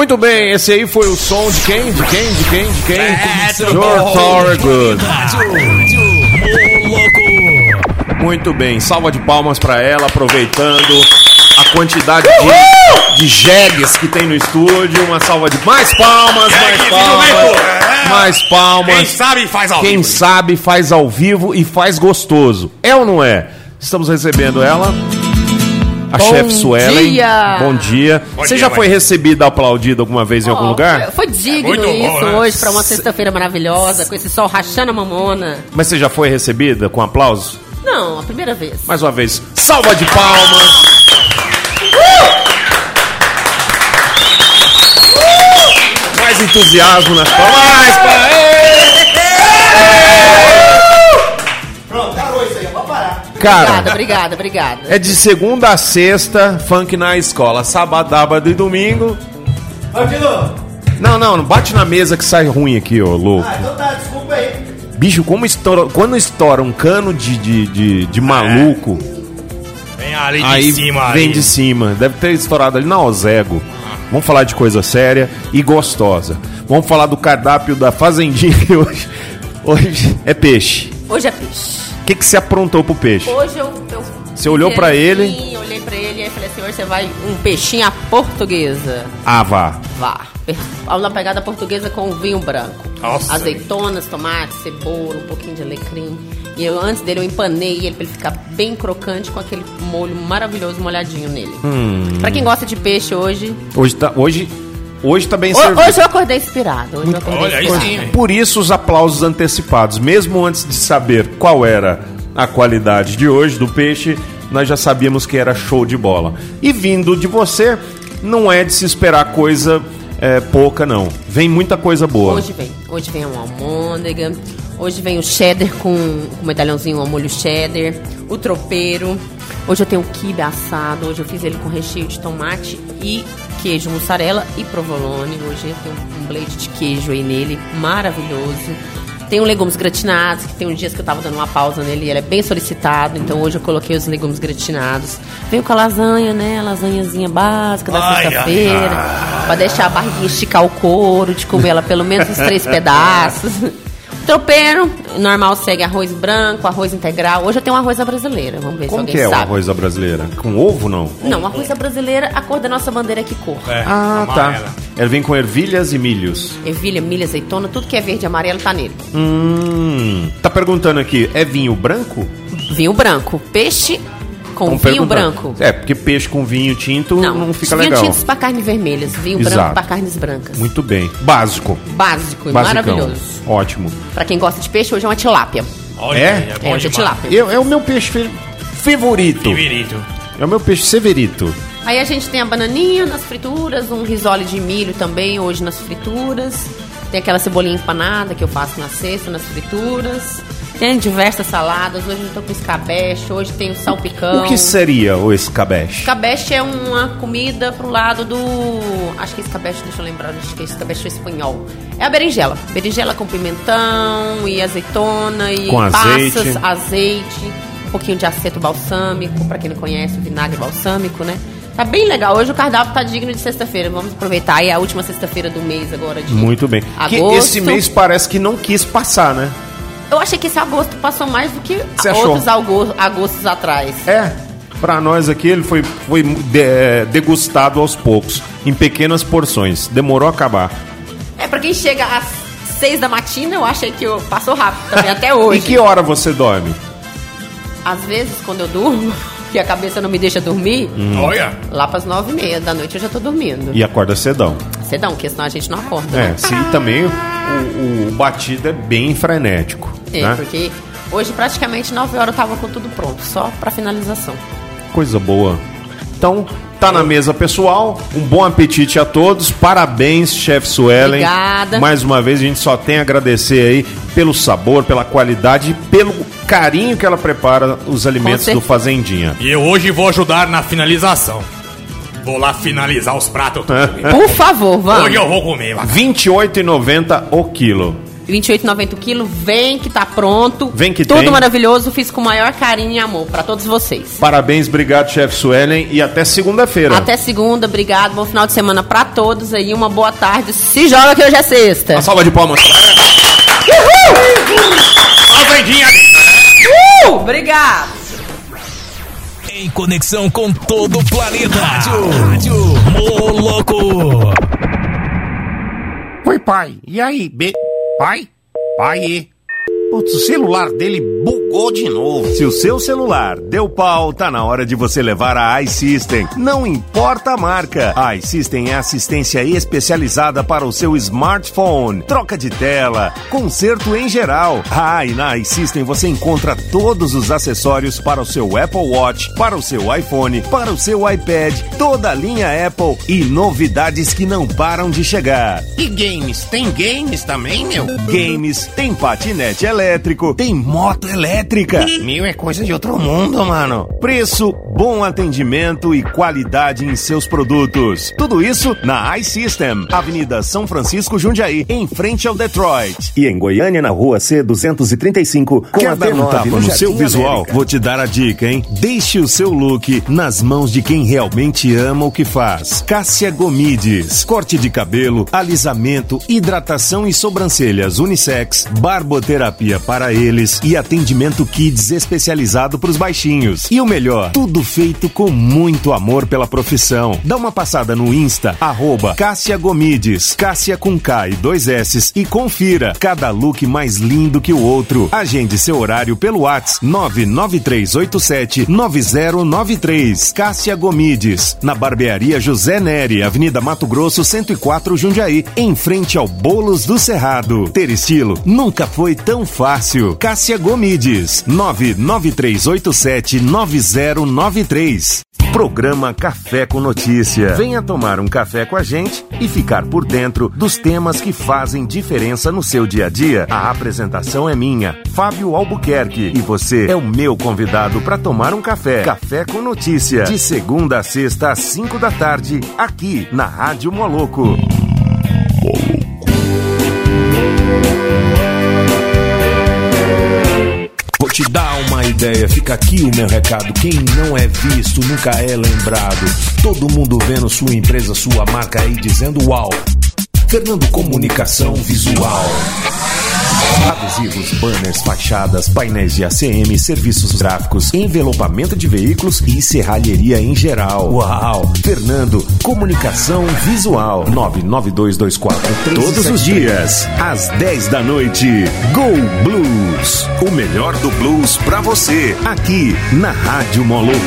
Muito bem, esse aí foi o som de quem? De quem? De quem? De quem? É, George? Thorogood. Muito bem, salva de palmas pra ela, aproveitando a quantidade de, de jegues que tem no estúdio. Uma salva de mais palmas, mais palmas, viu, mais palmas. Quem sabe faz ao Quem vivo. sabe faz ao vivo e faz gostoso. É ou não é? Estamos recebendo ela. A Bom chefe Suelen. dia! Bom dia. Bom Você dia, já mãe. foi recebida, aplaudida alguma vez em algum Ó, lugar? foi- Foi digno muito bom, isso né? hoje, pra uma sexta-feira maravilhosa, com esse sol rachando a mamona. Mas você já foi recebida com aplausos? Não, a primeira vez. Mais uma vez, salva de palmas. Mais entusiasmo nas palmas. Mais Cara, Obrigada, obrigada, obrigada. é de segunda a sexta, funk na escola. Sábado, sábado e domingo. Novo. Não, não, não bate na mesa que sai ruim aqui, ô louco. Ah, então tá, desculpa aí. Bicho, como estoura, quando estoura um cano de, de, de, de maluco, Vem ali de aí cima. vem ali. de cima. Deve ter estourado ali na Ozego. Vamos falar de coisa séria e gostosa. Vamos falar do cardápio da Fazendinha que hoje. Hoje é peixe. Hoje é peixe. O que, que você aprontou pro peixe? Hoje eu. eu Você olhou pra ele? Sim, olhei pra ele e falei assim: hoje você vai um peixinho à portuguesa. Ah, vá. Vá. Uma pegada portuguesa com vinho branco. Nossa. Azeitonas, tomate, cebola, um pouquinho de alecrim. E eu, antes dele, eu empanei ele pra ele ficar bem crocante com aquele molho maravilhoso molhadinho nele. Hum. Pra quem gosta de peixe hoje. Hoje tá, hoje, hoje tá bem Ho- servido. Hoje eu acordei inspirado. Hoje eu acordei inspirado. Por isso os aplausos antecipados. Mesmo antes de saber qual era a qualidade de hoje do peixe, nós já sabíamos que era show de bola. E vindo de você, não é de se esperar coisa é, pouca, não. Vem muita coisa boa. Hoje vem. Hoje vem uma almôndega. Hoje vem o cheddar com um medalhãozinho ao molho cheddar. O tropeiro. Hoje eu tenho o quibe assado. Hoje eu fiz ele com recheio de tomate e queijo mussarela e provolone. Hoje eu tenho um blade de queijo aí nele. Maravilhoso. Tem um legumes gratinados, que tem uns dias que eu tava dando uma pausa nele e ele é bem solicitado, então hoje eu coloquei os legumes gratinados. Venho com a lasanha, né? Lasanhazinha básica da sexta-feira. Pra deixar a barriguinha esticar o couro, de comer ela pelo menos uns três pedaços. Tropeiro, normal segue arroz branco, arroz integral. Hoje eu tenho um arroz à brasileira. Vamos ver Como se alguém que é o sabe. arroz da brasileira? Com ovo, não? Não, arroz à brasileira, a cor da nossa bandeira é que cor? ah, tá. Ele vem com ervilhas e milhos. Ervilha, milho, azeitona, tudo que é verde e amarelo tá nele. Hum. Tá perguntando aqui, é vinho branco? Vinho branco. Peixe com Tão vinho branco. É, porque peixe com vinho tinto não, fica vinho legal. tintos para carnes vermelhas, vinho Exato. branco para carnes brancas. Muito bem. Básico. Básico e Basicão. maravilhoso. Ótimo. Pra quem gosta de peixe, hoje é uma tilápia. é? É, hoje é tilápia. Eu- é o meu peixe fe- favorito. É o meu peixe severito. Aí a gente tem a bananinha nas frituras, um risole de milho também hoje nas frituras. Tem aquela cebolinha empanada que eu faço na sexta nas frituras. Tem diversas saladas. Hoje eu tô com escabeche, hoje tem o salpicão. O que seria o escabeche? Escabeche é uma comida pro lado do. Acho que é escabeche, deixa eu lembrar, acho que é escabeche espanhol. É a berinjela. Berinjela com pimentão e azeitona e Com passas, azeite. azeite, um pouquinho de aceto balsâmico, pra quem não conhece, o vinagre balsâmico, né? Tá bem legal. Hoje o cardápio tá digno de sexta-feira. Vamos aproveitar. E é a última sexta-feira do mês agora de. Muito bem. Que Agosto. esse mês parece que não quis passar, né? Eu achei que esse agosto passou mais do que Você outros ago- agostos atrás. É? Pra nós aqui ele foi, foi é, degustado aos poucos, em pequenas porções. Demorou a acabar. É, pra quem chega às seis da matina, eu achei que eu passou rápido também, até hoje. E que hora você dorme? Às vezes, quando eu durmo, que a cabeça não me deixa dormir, Hum. Olha. lá pras nove e meia da noite eu já tô dormindo. E acorda cedão. Cedão, porque senão a gente não acorda, É, né? sim, também o, o batido é bem frenético. É, né? porque hoje praticamente 9 horas eu tava com tudo pronto, só pra finalização. Coisa boa. Então, tá na mesa pessoal. Um bom apetite a todos. Parabéns, chefe Suelen. Obrigada. Mais uma vez, a gente só tem a agradecer aí pelo sabor, pela qualidade, pelo carinho que ela prepara os alimentos do. Fazendinha. E eu hoje vou ajudar na finalização. Vou lá finalizar os pratos. Por favor, vamos. Hoje eu vou comer. vai. R$ 28,90 o quilo. 28,90 o quilo, vem que tá pronto. Vem que Tudo tem. maravilhoso, fiz com o maior carinho e amor pra todos vocês. Parabéns, obrigado, chefe Suelen. E até segunda-feira. Até segunda, obrigado, bom final de semana pra todos aí, uma boa tarde. Se joga que hoje é sexta. Uma salva de palmas. Fazendinha. Uh! Obrigado. Em conexão com todo o planeta. Rádio, Rádio Moloco. Oi, pai. E aí, be... Pai? Pai? e? Putz, o celular dele bugou de novo. Se o seu celular deu pau, tá na hora de você levar a iSystem. Não importa a marca. A iSystem é assistência especializada para o seu smartphone. Troca de tela, conserto em geral. Ah, e na iSystem você encontra todos os acessórios para o seu Apple Watch, para o seu iPhone, para o seu iPad, toda a linha Apple e novidades que não param de chegar. E games? Tem games também, meu? Games, tem patinete elétrico, tem moto elétrica. Meu, é coisa de outro mundo, mano. Preço, bom atendimento e qualidade em seus produtos. Tudo isso na iSystem, Avenida São Francisco Jundiaí, em frente ao Detroit. E em Goiânia, na rua C235, com Quer a dar um D9 tapa no no seu visual? América? Vou te dar a dica, hein? Deixe o seu look nas mãos de quem realmente ama o que faz. Cássia Gomides. Corte de cabelo, alisamento, hidratação e sobrancelhas unissex, barboterapia para eles e atendimento kids especializado para os baixinhos. E o melhor, tudo feito com muito amor pela profissão. Dá uma passada no Insta, arroba Cássia Gomides, Cássia com K e dois S e confira cada look mais lindo que o outro. Agende seu horário pelo WhatsApp 99387 9093. Cássia Gomides, na barbearia José Neri, Avenida Mato Grosso 104 Jundiaí, em frente ao Bolos do Cerrado. Ter estilo nunca foi tão fácil. Cássia Gomides, 99387 9093. Programa Café com Notícia. Venha tomar um café com a gente e ficar por dentro dos temas que fazem diferença no seu dia a dia. A apresentação é minha, Fábio Albuquerque, e você é o meu convidado para tomar um café. Café com Notícia, de segunda a sexta às 5 da tarde, aqui na Rádio Moloco. Te dar uma ideia, fica aqui o meu recado. Quem não é visto nunca é lembrado. Todo mundo vendo sua empresa, sua marca aí dizendo uau. Fernando Comunicação Visual. Adesivos, banners, fachadas, painéis de ACM, serviços gráficos, envelopamento de veículos e serralheria em geral. Uau! Fernando, comunicação visual. 99224 Todos os dias, às 10 da noite. Go Blues! O melhor do blues pra você, aqui na Rádio Moloco.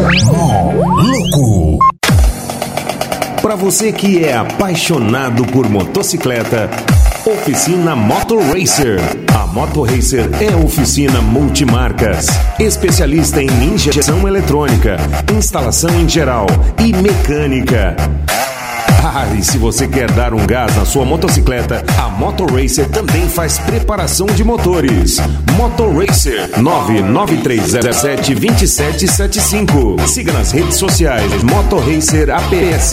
Louco! Para você que é apaixonado por motocicleta, Oficina Motor Racer. A Motor Racer é oficina multimarcas, especialista em injeção eletrônica, instalação em geral e mecânica. Ah, e se você quer dar um gás na sua motocicleta, a Motor Racer também faz preparação de motores. Motor Racer 993072775. Siga nas redes sociais Motor Racer APS.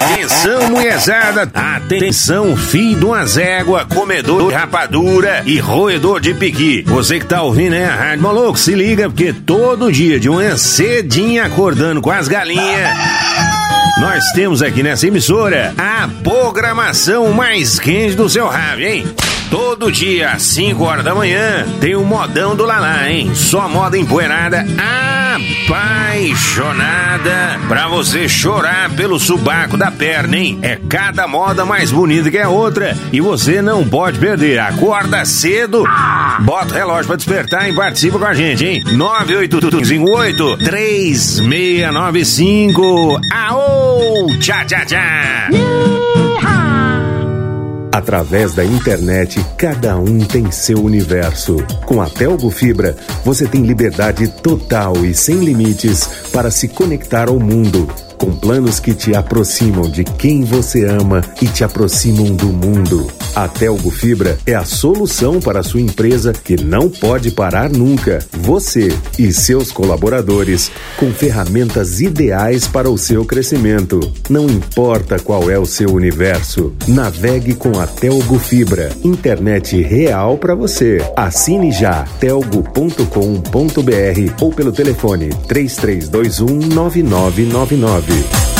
Atenção, mulherzada! Atenção, filho de uma zégua, comedor de rapadura e roedor de piqui. Você que tá ouvindo a Rádio Maluco, se liga, porque todo dia de manhã cedinho acordando com as galinhas. Nós temos aqui nessa emissora a programação mais quente do seu rádio, hein? Todo dia, às 5 horas da manhã, tem o modão do Lalá, hein? Só moda empoeirada apaixonada pra você chorar pelo subaco da perna, hein? É cada moda mais bonita que a outra e você não pode perder. Acorda cedo, bota o relógio pra despertar e participa com a gente, hein? 98258 3695. Aô! Tchá, tchá, tchá! Através da internet, cada um tem seu universo. Com a Telgo Fibra, você tem liberdade total e sem limites para se conectar ao mundo. Com planos que te aproximam de quem você ama e te aproximam do mundo. A Telgo Fibra é a solução para a sua empresa que não pode parar nunca. Você e seus colaboradores com ferramentas ideais para o seu crescimento. Não importa qual é o seu universo, navegue com a Telgo Fibra. Internet real para você. Assine já telgo.com.br ou pelo telefone 3321 9999. Review.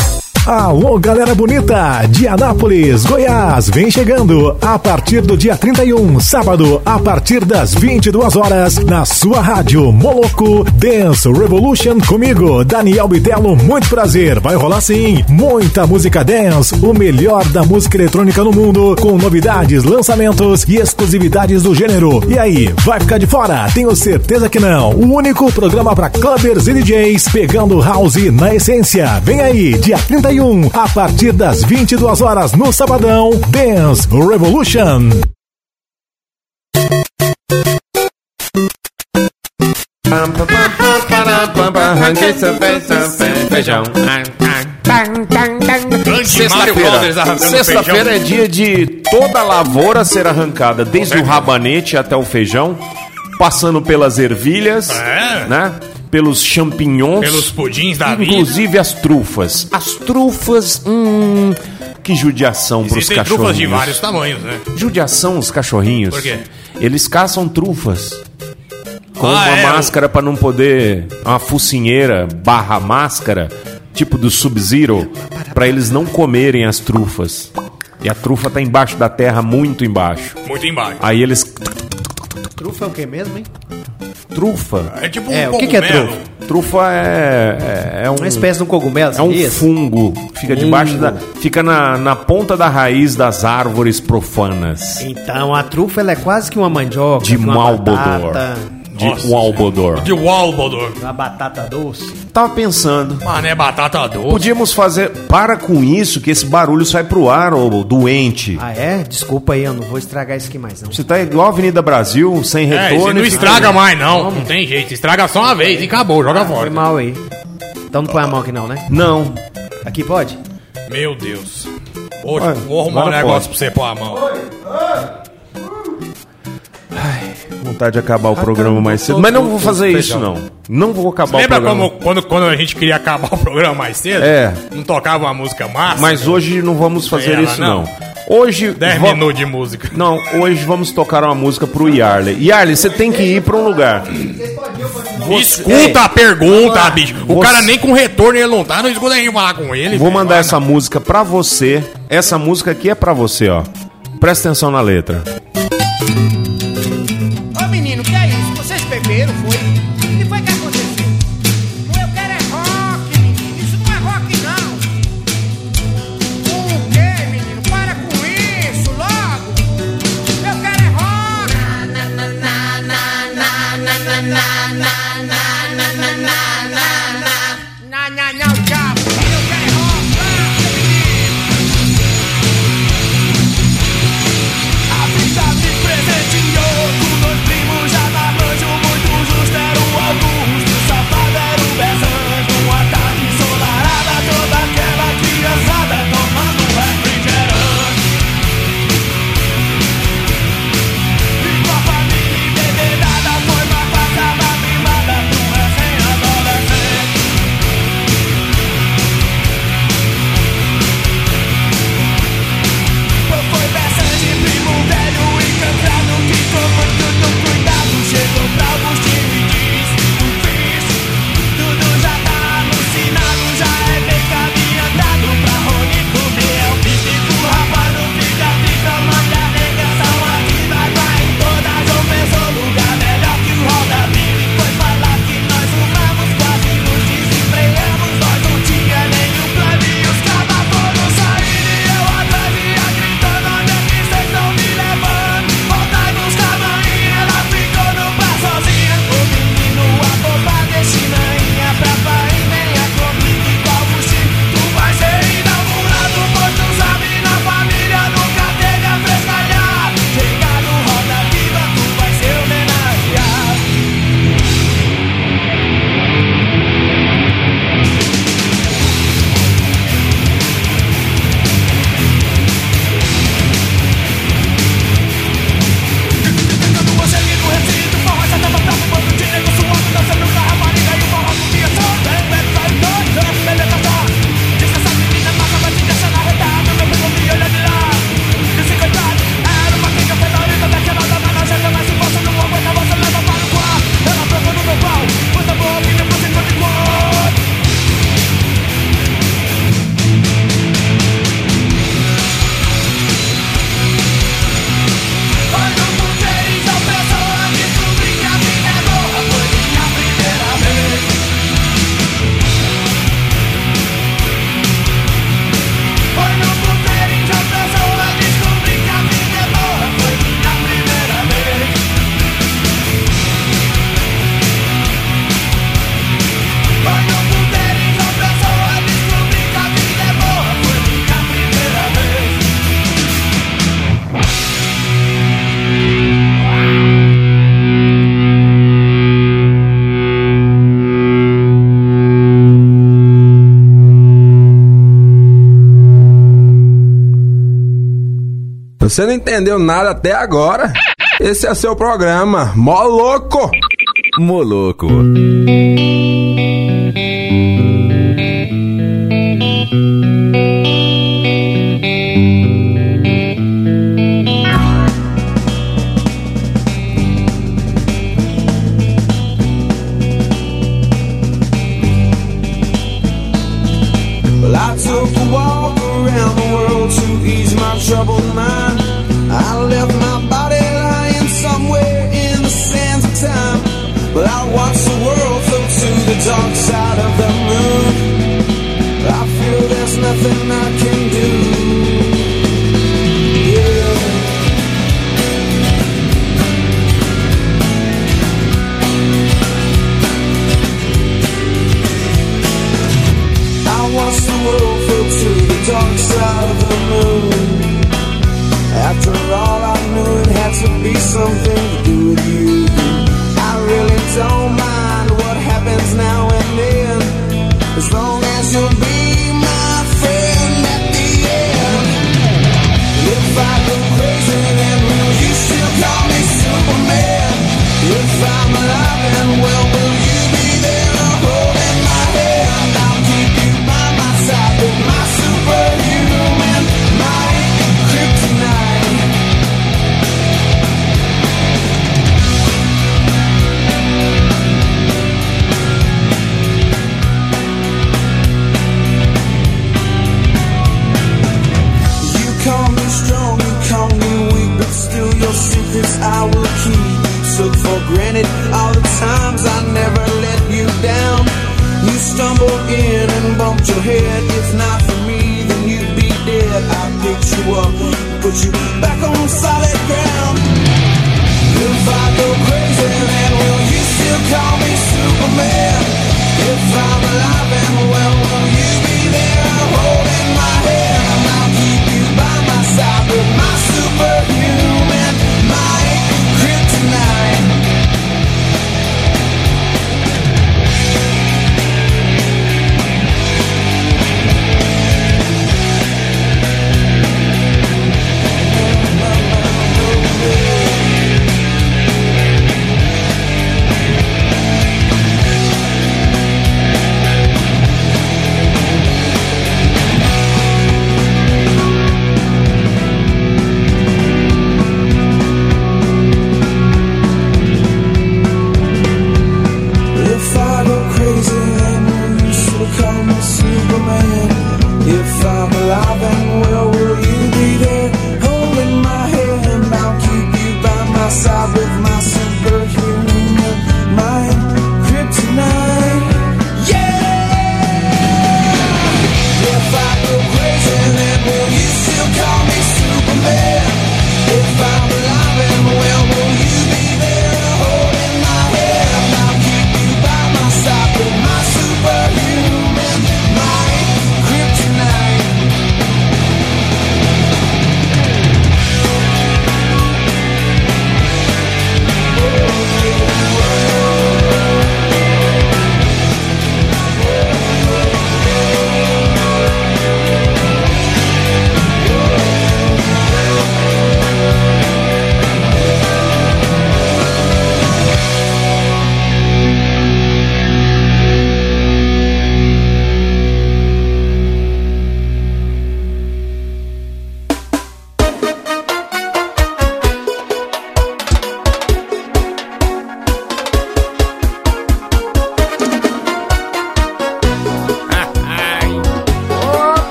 Alô, galera bonita de Anápolis, Goiás, vem chegando a partir do dia 31, sábado, a partir das 22 horas, na sua rádio Moloco Dance Revolution comigo, Daniel Bitelo, muito prazer, vai rolar sim, muita música dance, o melhor da música eletrônica no mundo, com novidades, lançamentos e exclusividades do gênero. E aí, vai ficar de fora? Tenho certeza que não. O único programa para clubbers e DJs pegando house na essência. Vem aí, dia 31 a partir das 22 horas no Sabadão, Dance Revolution. Feijão. Sexta-feira. Sexta-feira é dia de toda a lavoura ser arrancada, desde o rabanete até o feijão, passando pelas ervilhas, É. né? Pelos champignons, Pelos pudins da vida. inclusive as trufas. As trufas, hum, que judiação pros Existem cachorrinhos. trufas de vários tamanhos, né? Judiação os cachorrinhos. Por quê? Eles caçam trufas. Com Ah, uma é, máscara pra não poder. Uma focinheira barra máscara, tipo do Sub-Zero, pra eles não comerem as trufas. E a trufa tá embaixo da terra, muito embaixo. Muito embaixo. Aí eles. Trufa é o que mesmo, hein? Trufa? É tipo um É, o que que é trufa? Trufa é. É, é um. Uma espécie de um cogumelo, É um seria? fungo. Fica debaixo da. Fica na, na ponta da raiz das árvores profanas. Então a trufa ela é quase que uma mandioca, De uma Malbodor. batata, De Nossa, um albodor. De Walbodor. uma batata doce. Tava pensando. Mano, é batata doce. Podíamos fazer. Para com isso, que esse barulho sai pro ar, ô doente. Ah, é? Desculpa aí, eu não vou estragar isso aqui mais não. Você tá igual a Avenida Brasil, sem É, retorno. você não estraga mais, não. Não tem jeito. Estraga só uma vez e acabou. Joga Foi fora. mal aí. Então não põe a mão aqui não, né? Não. Aqui pode? Meu Deus. Hoje, Olha, vou arrumar um negócio pode. pra você pôr a mão. Vontade de acabar o Ah, programa mais cedo. Mas não vou fazer isso, não. Não vou acabar Lembra o programa. como quando, quando a gente queria acabar o programa mais cedo? É. Não tocava uma música massa? Mas hoje não vamos fazer Ela, isso, não. não. Hoje. 10 va- minutos de música. Não, hoje vamos tocar uma música pro Yarley. Yarley, você tem que ir pra um lugar. Escuta a pergunta, bicho. O Você- cara nem com retorno ele não tá. Não escuta ninguém falar com ele. Vou velho. mandar essa música pra você. Essa música aqui é pra você, ó. Presta atenção na letra. entendeu nada até agora? Esse é seu programa, Moloco! Moloco. something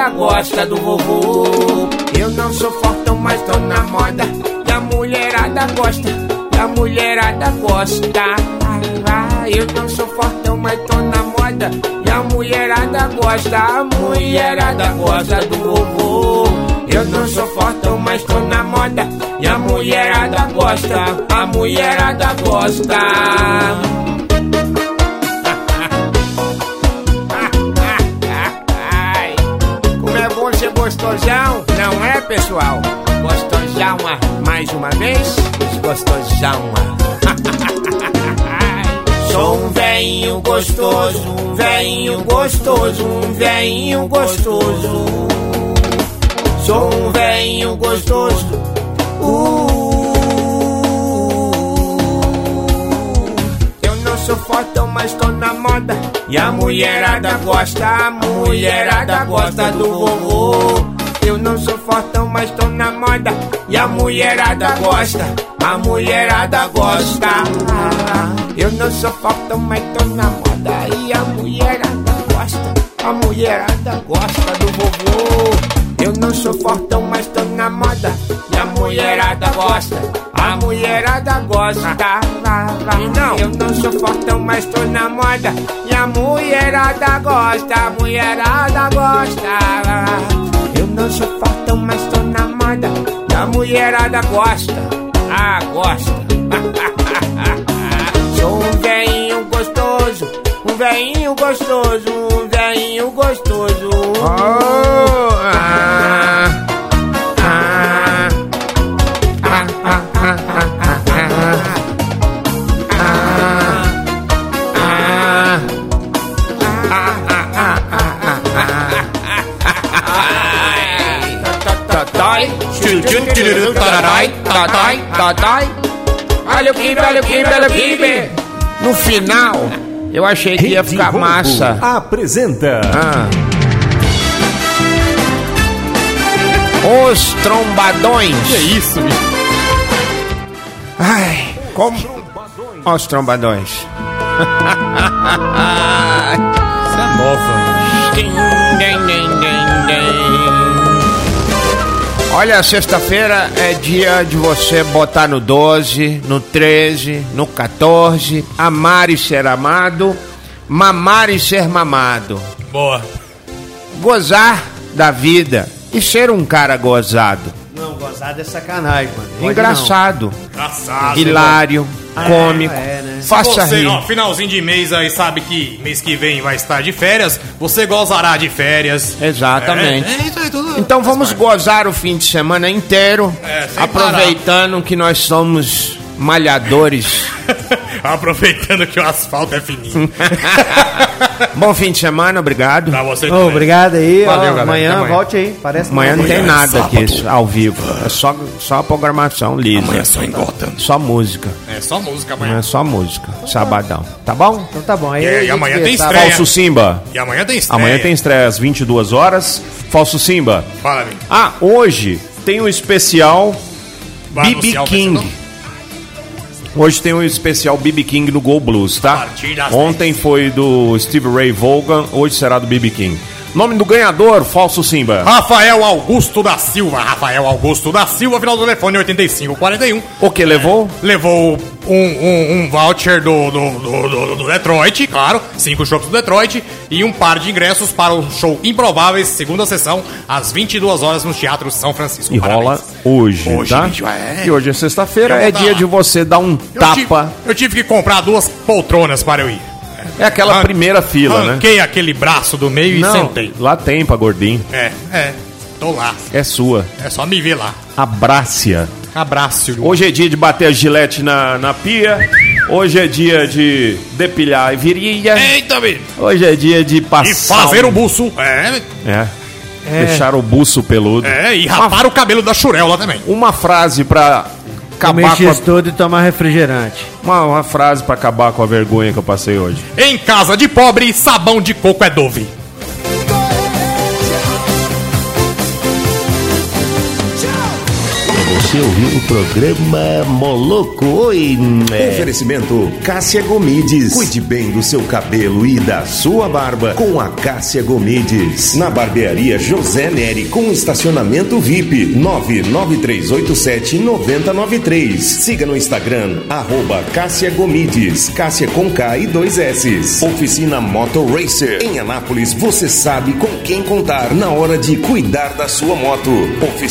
mulherada gosta do vovô. Eu não sou forte, mas tô na moda. E a mulherada gosta, e a mulherada gosta. Eu não sou forte, mas tô na moda. E a mulherada gosta, a mulherada gosta do vovô. Eu não sou fortão, mas tô na moda. E a mulherada gosta, a mulherada gosta. Mais uma vez, gostosão. Sou um velhinho gostoso, um velhinho gostoso, um velhinho gostoso. Sou um velhinho gostoso. Uh, eu não sou fortão, mas tô na moda. E a mulherada gosta, a mulherada gosta do vovô. Eu não sou fortão, mas tô na moda. E a mulherada gosta, a mulherada gosta. Eu não sou fortão, mas tô na moda. E a mulherada gosta, a mulherada gosta do vovô. Eu não sou fortão, mas tô na moda. E a mulherada gosta, a mulherada gosta. E não, eu não sou fortão, mas tô na moda. E a mulherada gosta, a mulherada gosta. Mulherada gosta, ah, gosta. Sou um velhinho gostoso, um velhinho gostoso, um velhinho gostoso. Oh, Olha o kibe, olha o kibe, olha o kibe. No final, eu achei que ia ficar massa. Apresenta. Ah. Os trombadões. Que isso, bicho? Ai, como. Os trombadões. Isso é nova. Olha, sexta-feira é dia de você botar no 12, no 13, no 14, amar e ser amado, mamar e ser mamado, Boa. gozar da vida e ser um cara gozado. Não, gozado é sacanagem, mano. Engraçado, Engraçado. hilário, cômico, é, né? faça você, rir. ó, finalzinho de mês aí sabe que mês que vem vai estar de férias, você gozará de férias. Exatamente. É, é isso aí, tudo. Então vamos gozar o fim de semana inteiro, É, aproveitando que nós somos malhadores. Aproveitando que o asfalto é fininho. Bom fim de semana, obrigado. Pra você também. obrigado aí. Valeu, galera. amanhã, Até amanhã. volte aí. Parece Amanhã não tem amanhã nada sábado. aqui isso, ao vivo. É só, só a programação lisa. Amanhã é só engordando. Só música. É só música amanhã. é só música. Sabadão. Tá bom? Então tá bom. Aí E- a e gente amanhã vê, tem tá? estreia. Falso Simba. E amanhã tem estreia. Amanhã tem estreia às 22 horas. Falso Simba. Fala, amigo. Ah, hoje tem um especial Vai BB anunciar o King. Hoje tem um especial BB King no Go Blues, tá? Ontem foi do Steve Ray Vaughan, hoje será do BB King. Nome do ganhador, Falso Simba. Rafael Augusto da Silva. Rafael Augusto da Silva, final do telefone 8541. O que levou? Levou um, um, um voucher do, do, do, do- Detroit, claro. Cinco shows do Detroit. E um par de ingressos para o show Improváveis, segunda sessão, às 22 horas no Teatro São Francisco. E rola hoje, Hoje, tá? bicho, é. E hoje é sexta-feira, é dia lá. de você dar um Eu tapa. tive, eu tive que comprar duas poltronas para eu ir. É aquela primeira fila, né? Arranquei aquele braço do meio e Não, sentei. lá tem pra gordinho. É, é. Tô lá. É sua. É só me ver lá. Abrácia. Abraço. Hoje é dia de bater a gilete na, na pia. Hoje é dia de depilar a virilha. Eita, bicho. Hoje é dia de passar. E fazer um- o buço. É, É. É. Deixar o buço peludo. é e rapar o cabelo da churela também. Uma frase pra acabar com a... todo e tomar refrigerante. uma, uma frase pra acabar com a vergonha que eu passei hoje. Em casa de pobre, sabão de coco é Dove. Você ouviu o programa Moloco? Oi, é. Oferecimento Cássia Gomides. Cuide bem do seu cabelo e da sua barba com a Cássia Gomides. Na barbearia José Neri com estacionamento VIP 993879093. Siga no Instagram arroba Cássia Gomides. Cássia com K e dois S. Oficina Moto Racer. Em Anápolis você sabe com quem contar na hora de cuidar da sua moto. Oficina